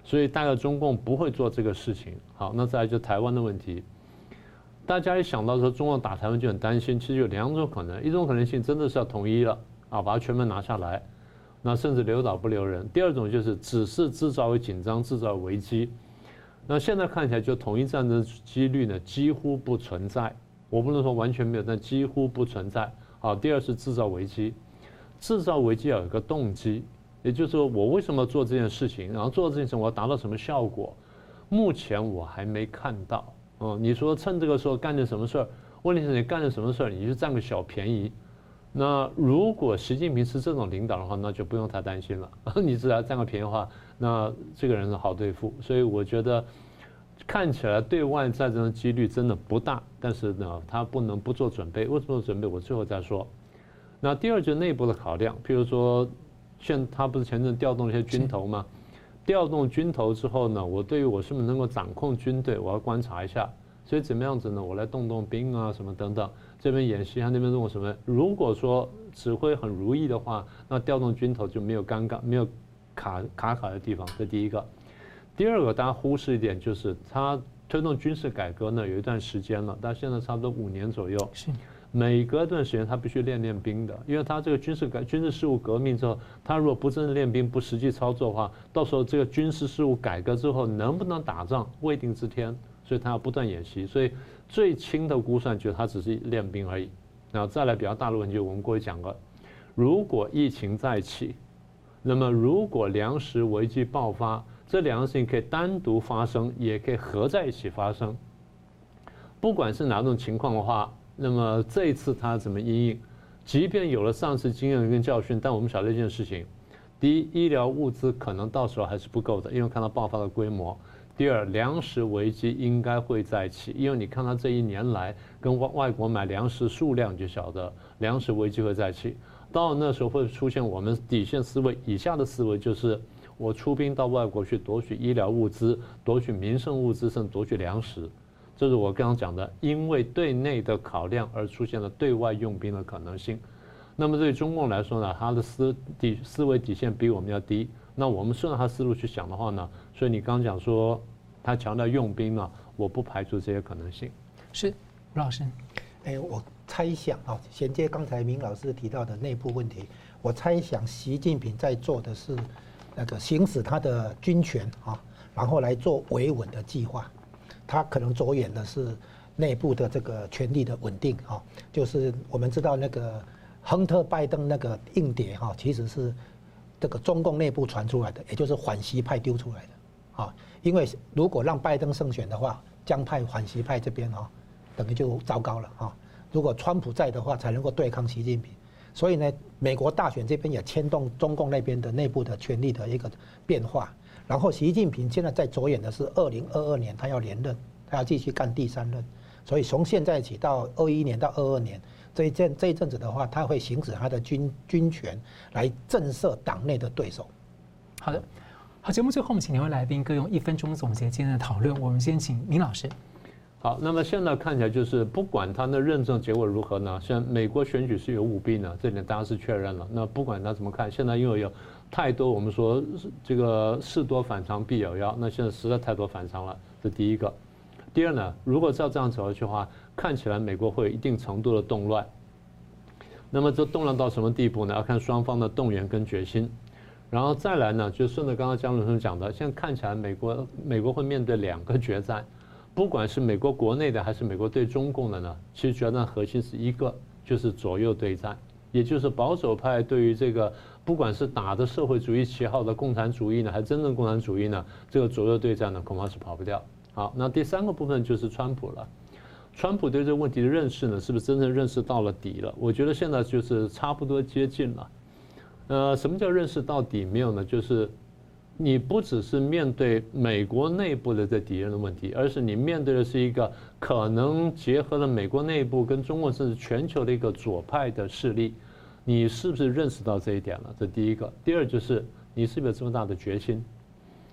所以大概中共不会做这个事情。好，那再来就台湾的问题，大家一想到说中共打台湾就很担心，其实有两种可能，一种可能性真的是要统一了啊，把它全面拿下来，那甚至留岛不留人；第二种就是只是制造紧张，制造危机。那现在看起来，就统一战争几率呢几乎不存在。我不能说完全没有，但几乎不存在。好，第二是制造危机，制造危机要有一个动机，也就是说，我为什么做这件事情，然后做这件事情我要达到什么效果？目前我还没看到。哦，你说趁这个时候干点什么事儿？问题是你干了什么事儿，你就占个小便宜。那如果习近平是这种领导的话，那就不用太担心了。[laughs] 你只要占个便宜的话，那这个人是好对付。所以我觉得看起来对外战争的几率真的不大，但是呢，他不能不做准备。为什么做准备？我最后再说。那第二就是内部的考量，譬如说，现他不是前阵调动了一些军头吗？调动军头之后呢，我对于我是不是能够掌控军队，我要观察一下。所以怎么样子呢？我来动动兵啊，什么等等，这边演习啊，那边弄什么？如果说指挥很如意的话，那调动军头就没有尴尬、没有卡卡卡的地方。这第一个。第二个，大家忽视一点，就是他推动军事改革呢，有一段时间了，但现在差不多五年左右。是。每隔一段时间，他必须练练兵的，因为他这个军事改军事事务革命之后，他如果不真正练兵，不实际操作的话，到时候这个军事事务改革之后能不能打仗，未定之天。所以他要不断演习，所以最轻的估算就是他只是练兵而已。然后再来比较大的问题，我们过去讲过，如果疫情再起，那么如果粮食危机爆发，这两个事情可以单独发生，也可以合在一起发生。不管是哪种情况的话，那么这一次他怎么应应？即便有了上次经验跟教训，但我们晓得一件事情：第一，医疗物资可能到时候还是不够的，因为看到爆发的规模。第二，粮食危机应该会再起，因为你看他这一年来跟外外国买粮食数量，就晓得粮食危机会再起。到那时候会出现我们底线思维以下的思维，就是我出兵到外国去夺取医疗物资、夺取民生物资，甚至夺取粮食。这是我刚刚讲的，因为对内的考量而出现了对外用兵的可能性。那么对中共来说呢，他的思底思维底线比我们要低。那我们顺着他思路去想的话呢，所以你刚讲说他强调用兵呢，我不排除这些可能性。是，吴老师，哎，我猜想啊，衔接刚才明老师提到的内部问题，我猜想习近平在做的是那个行使他的军权啊，然后来做维稳的计划。他可能着眼的是内部的这个权力的稳定啊，就是我们知道那个亨特拜登那个硬碟哈，其实是。这个中共内部传出来的，也就是反习派丢出来的，啊，因为如果让拜登胜选的话，将派反习派这边哈，等于就糟糕了啊。如果川普在的话，才能够对抗习近平。所以呢，美国大选这边也牵动中共那边的内部的权力的一个变化。然后习近平现在在着眼的是二零二二年，他要连任，他要继续干第三任。所以从现在起到二一年到二二年。这一阵这一阵子的话，他会行使他的军军权来震慑党内的对手。好的，好，节目最后我们请两位来宾各用一分钟总结今天的讨论。我们先请明老师。好，那么现在看起来就是不管他的认证结果如何呢，像美国选举是有舞弊呢，这点大家是确认了。那不管他怎么看，现在因为有太多我们说这个事多反常必有妖，那现在实在太多反常了，这第一个。第二呢，如果照这样走下去的话，看起来美国会有一定程度的动乱。那么这动乱到什么地步呢？要看双方的动员跟决心。然后再来呢，就顺着刚刚江龙生讲的，现在看起来美国美国会面对两个决战，不管是美国国内的还是美国对中共的呢，其实决战核心是一个，就是左右对战，也就是保守派对于这个不管是打着社会主义旗号的共产主义呢，还是真正共产主义呢，这个左右对战呢，恐怕是跑不掉。好，那第三个部分就是川普了。川普对这个问题的认识呢，是不是真正认识到了底了？我觉得现在就是差不多接近了。呃，什么叫认识到底没有呢？就是你不只是面对美国内部的这敌人的问题，而是你面对的是一个可能结合了美国内部跟中国甚至全球的一个左派的势力。你是不是认识到这一点了？这第一个。第二就是你是不是有这么大的决心？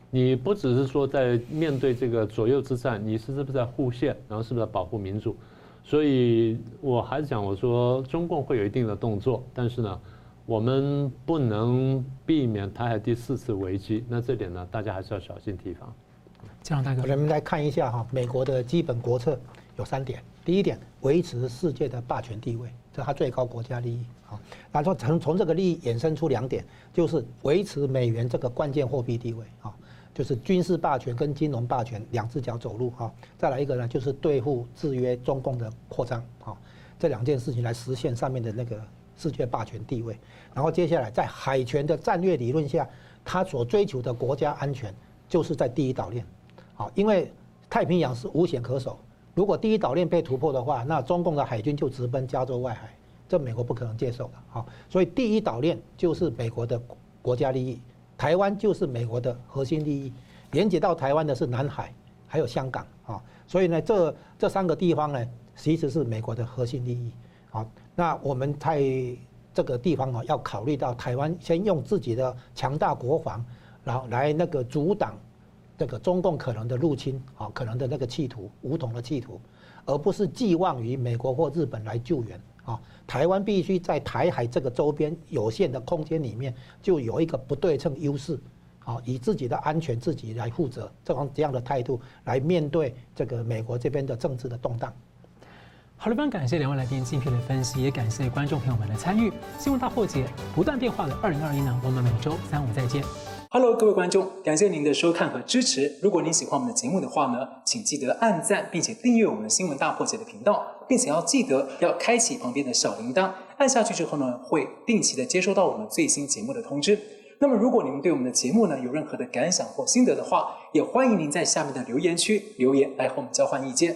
你不只是说在面对这个左右之战，你是是不是在护宪，然后是不是在保护民主？所以我还是讲，我说中共会有一定的动作，但是呢，我们不能避免台海第四次危机。那这点呢，大家还是要小心提防。这样大哥，我们来看一下哈，美国的基本国策有三点。第一点，维持世界的霸权地位，这是它最高国家利益啊。然后从从这个利益衍生出两点，就是维持美元这个关键货币地位啊。就是军事霸权跟金融霸权两只脚走路哈，再来一个呢，就是对付制约中共的扩张啊，这两件事情来实现上面的那个世界霸权地位。然后接下来在海权的战略理论下，他所追求的国家安全就是在第一岛链，好，因为太平洋是无险可守，如果第一岛链被突破的话，那中共的海军就直奔加州外海，这美国不可能接受的，好，所以第一岛链就是美国的国家利益，台湾就是美国的核心利益，连接到台湾的是南海，还有香港，啊，所以呢，这这三个地方呢，其实是美国的核心利益，好，那我们在。这个地方啊，要考虑到台湾先用自己的强大国防，然后来那个阻挡这个中共可能的入侵啊，可能的那个企图，武统的企图，而不是寄望于美国或日本来救援啊。台湾必须在台海这个周边有限的空间里面，就有一个不对称优势啊，以自己的安全自己来负责，这样这样的态度来面对这个美国这边的政治的动荡。好了，非常感谢两位来宾精辟的分析，也感谢观众朋友们的参与。新闻大破解，不断变化的二零二一呢，我们每周三五再见。Hello，各位观众，感谢您的收看和支持。如果您喜欢我们的节目的话呢，请记得按赞，并且订阅我们新闻大破解的频道，并且要记得要开启旁边的小铃铛，按下去之后呢，会定期的接收到我们最新节目的通知。那么，如果您对我们的节目呢有任何的感想或心得的话，也欢迎您在下面的留言区留言来和我们交换意见。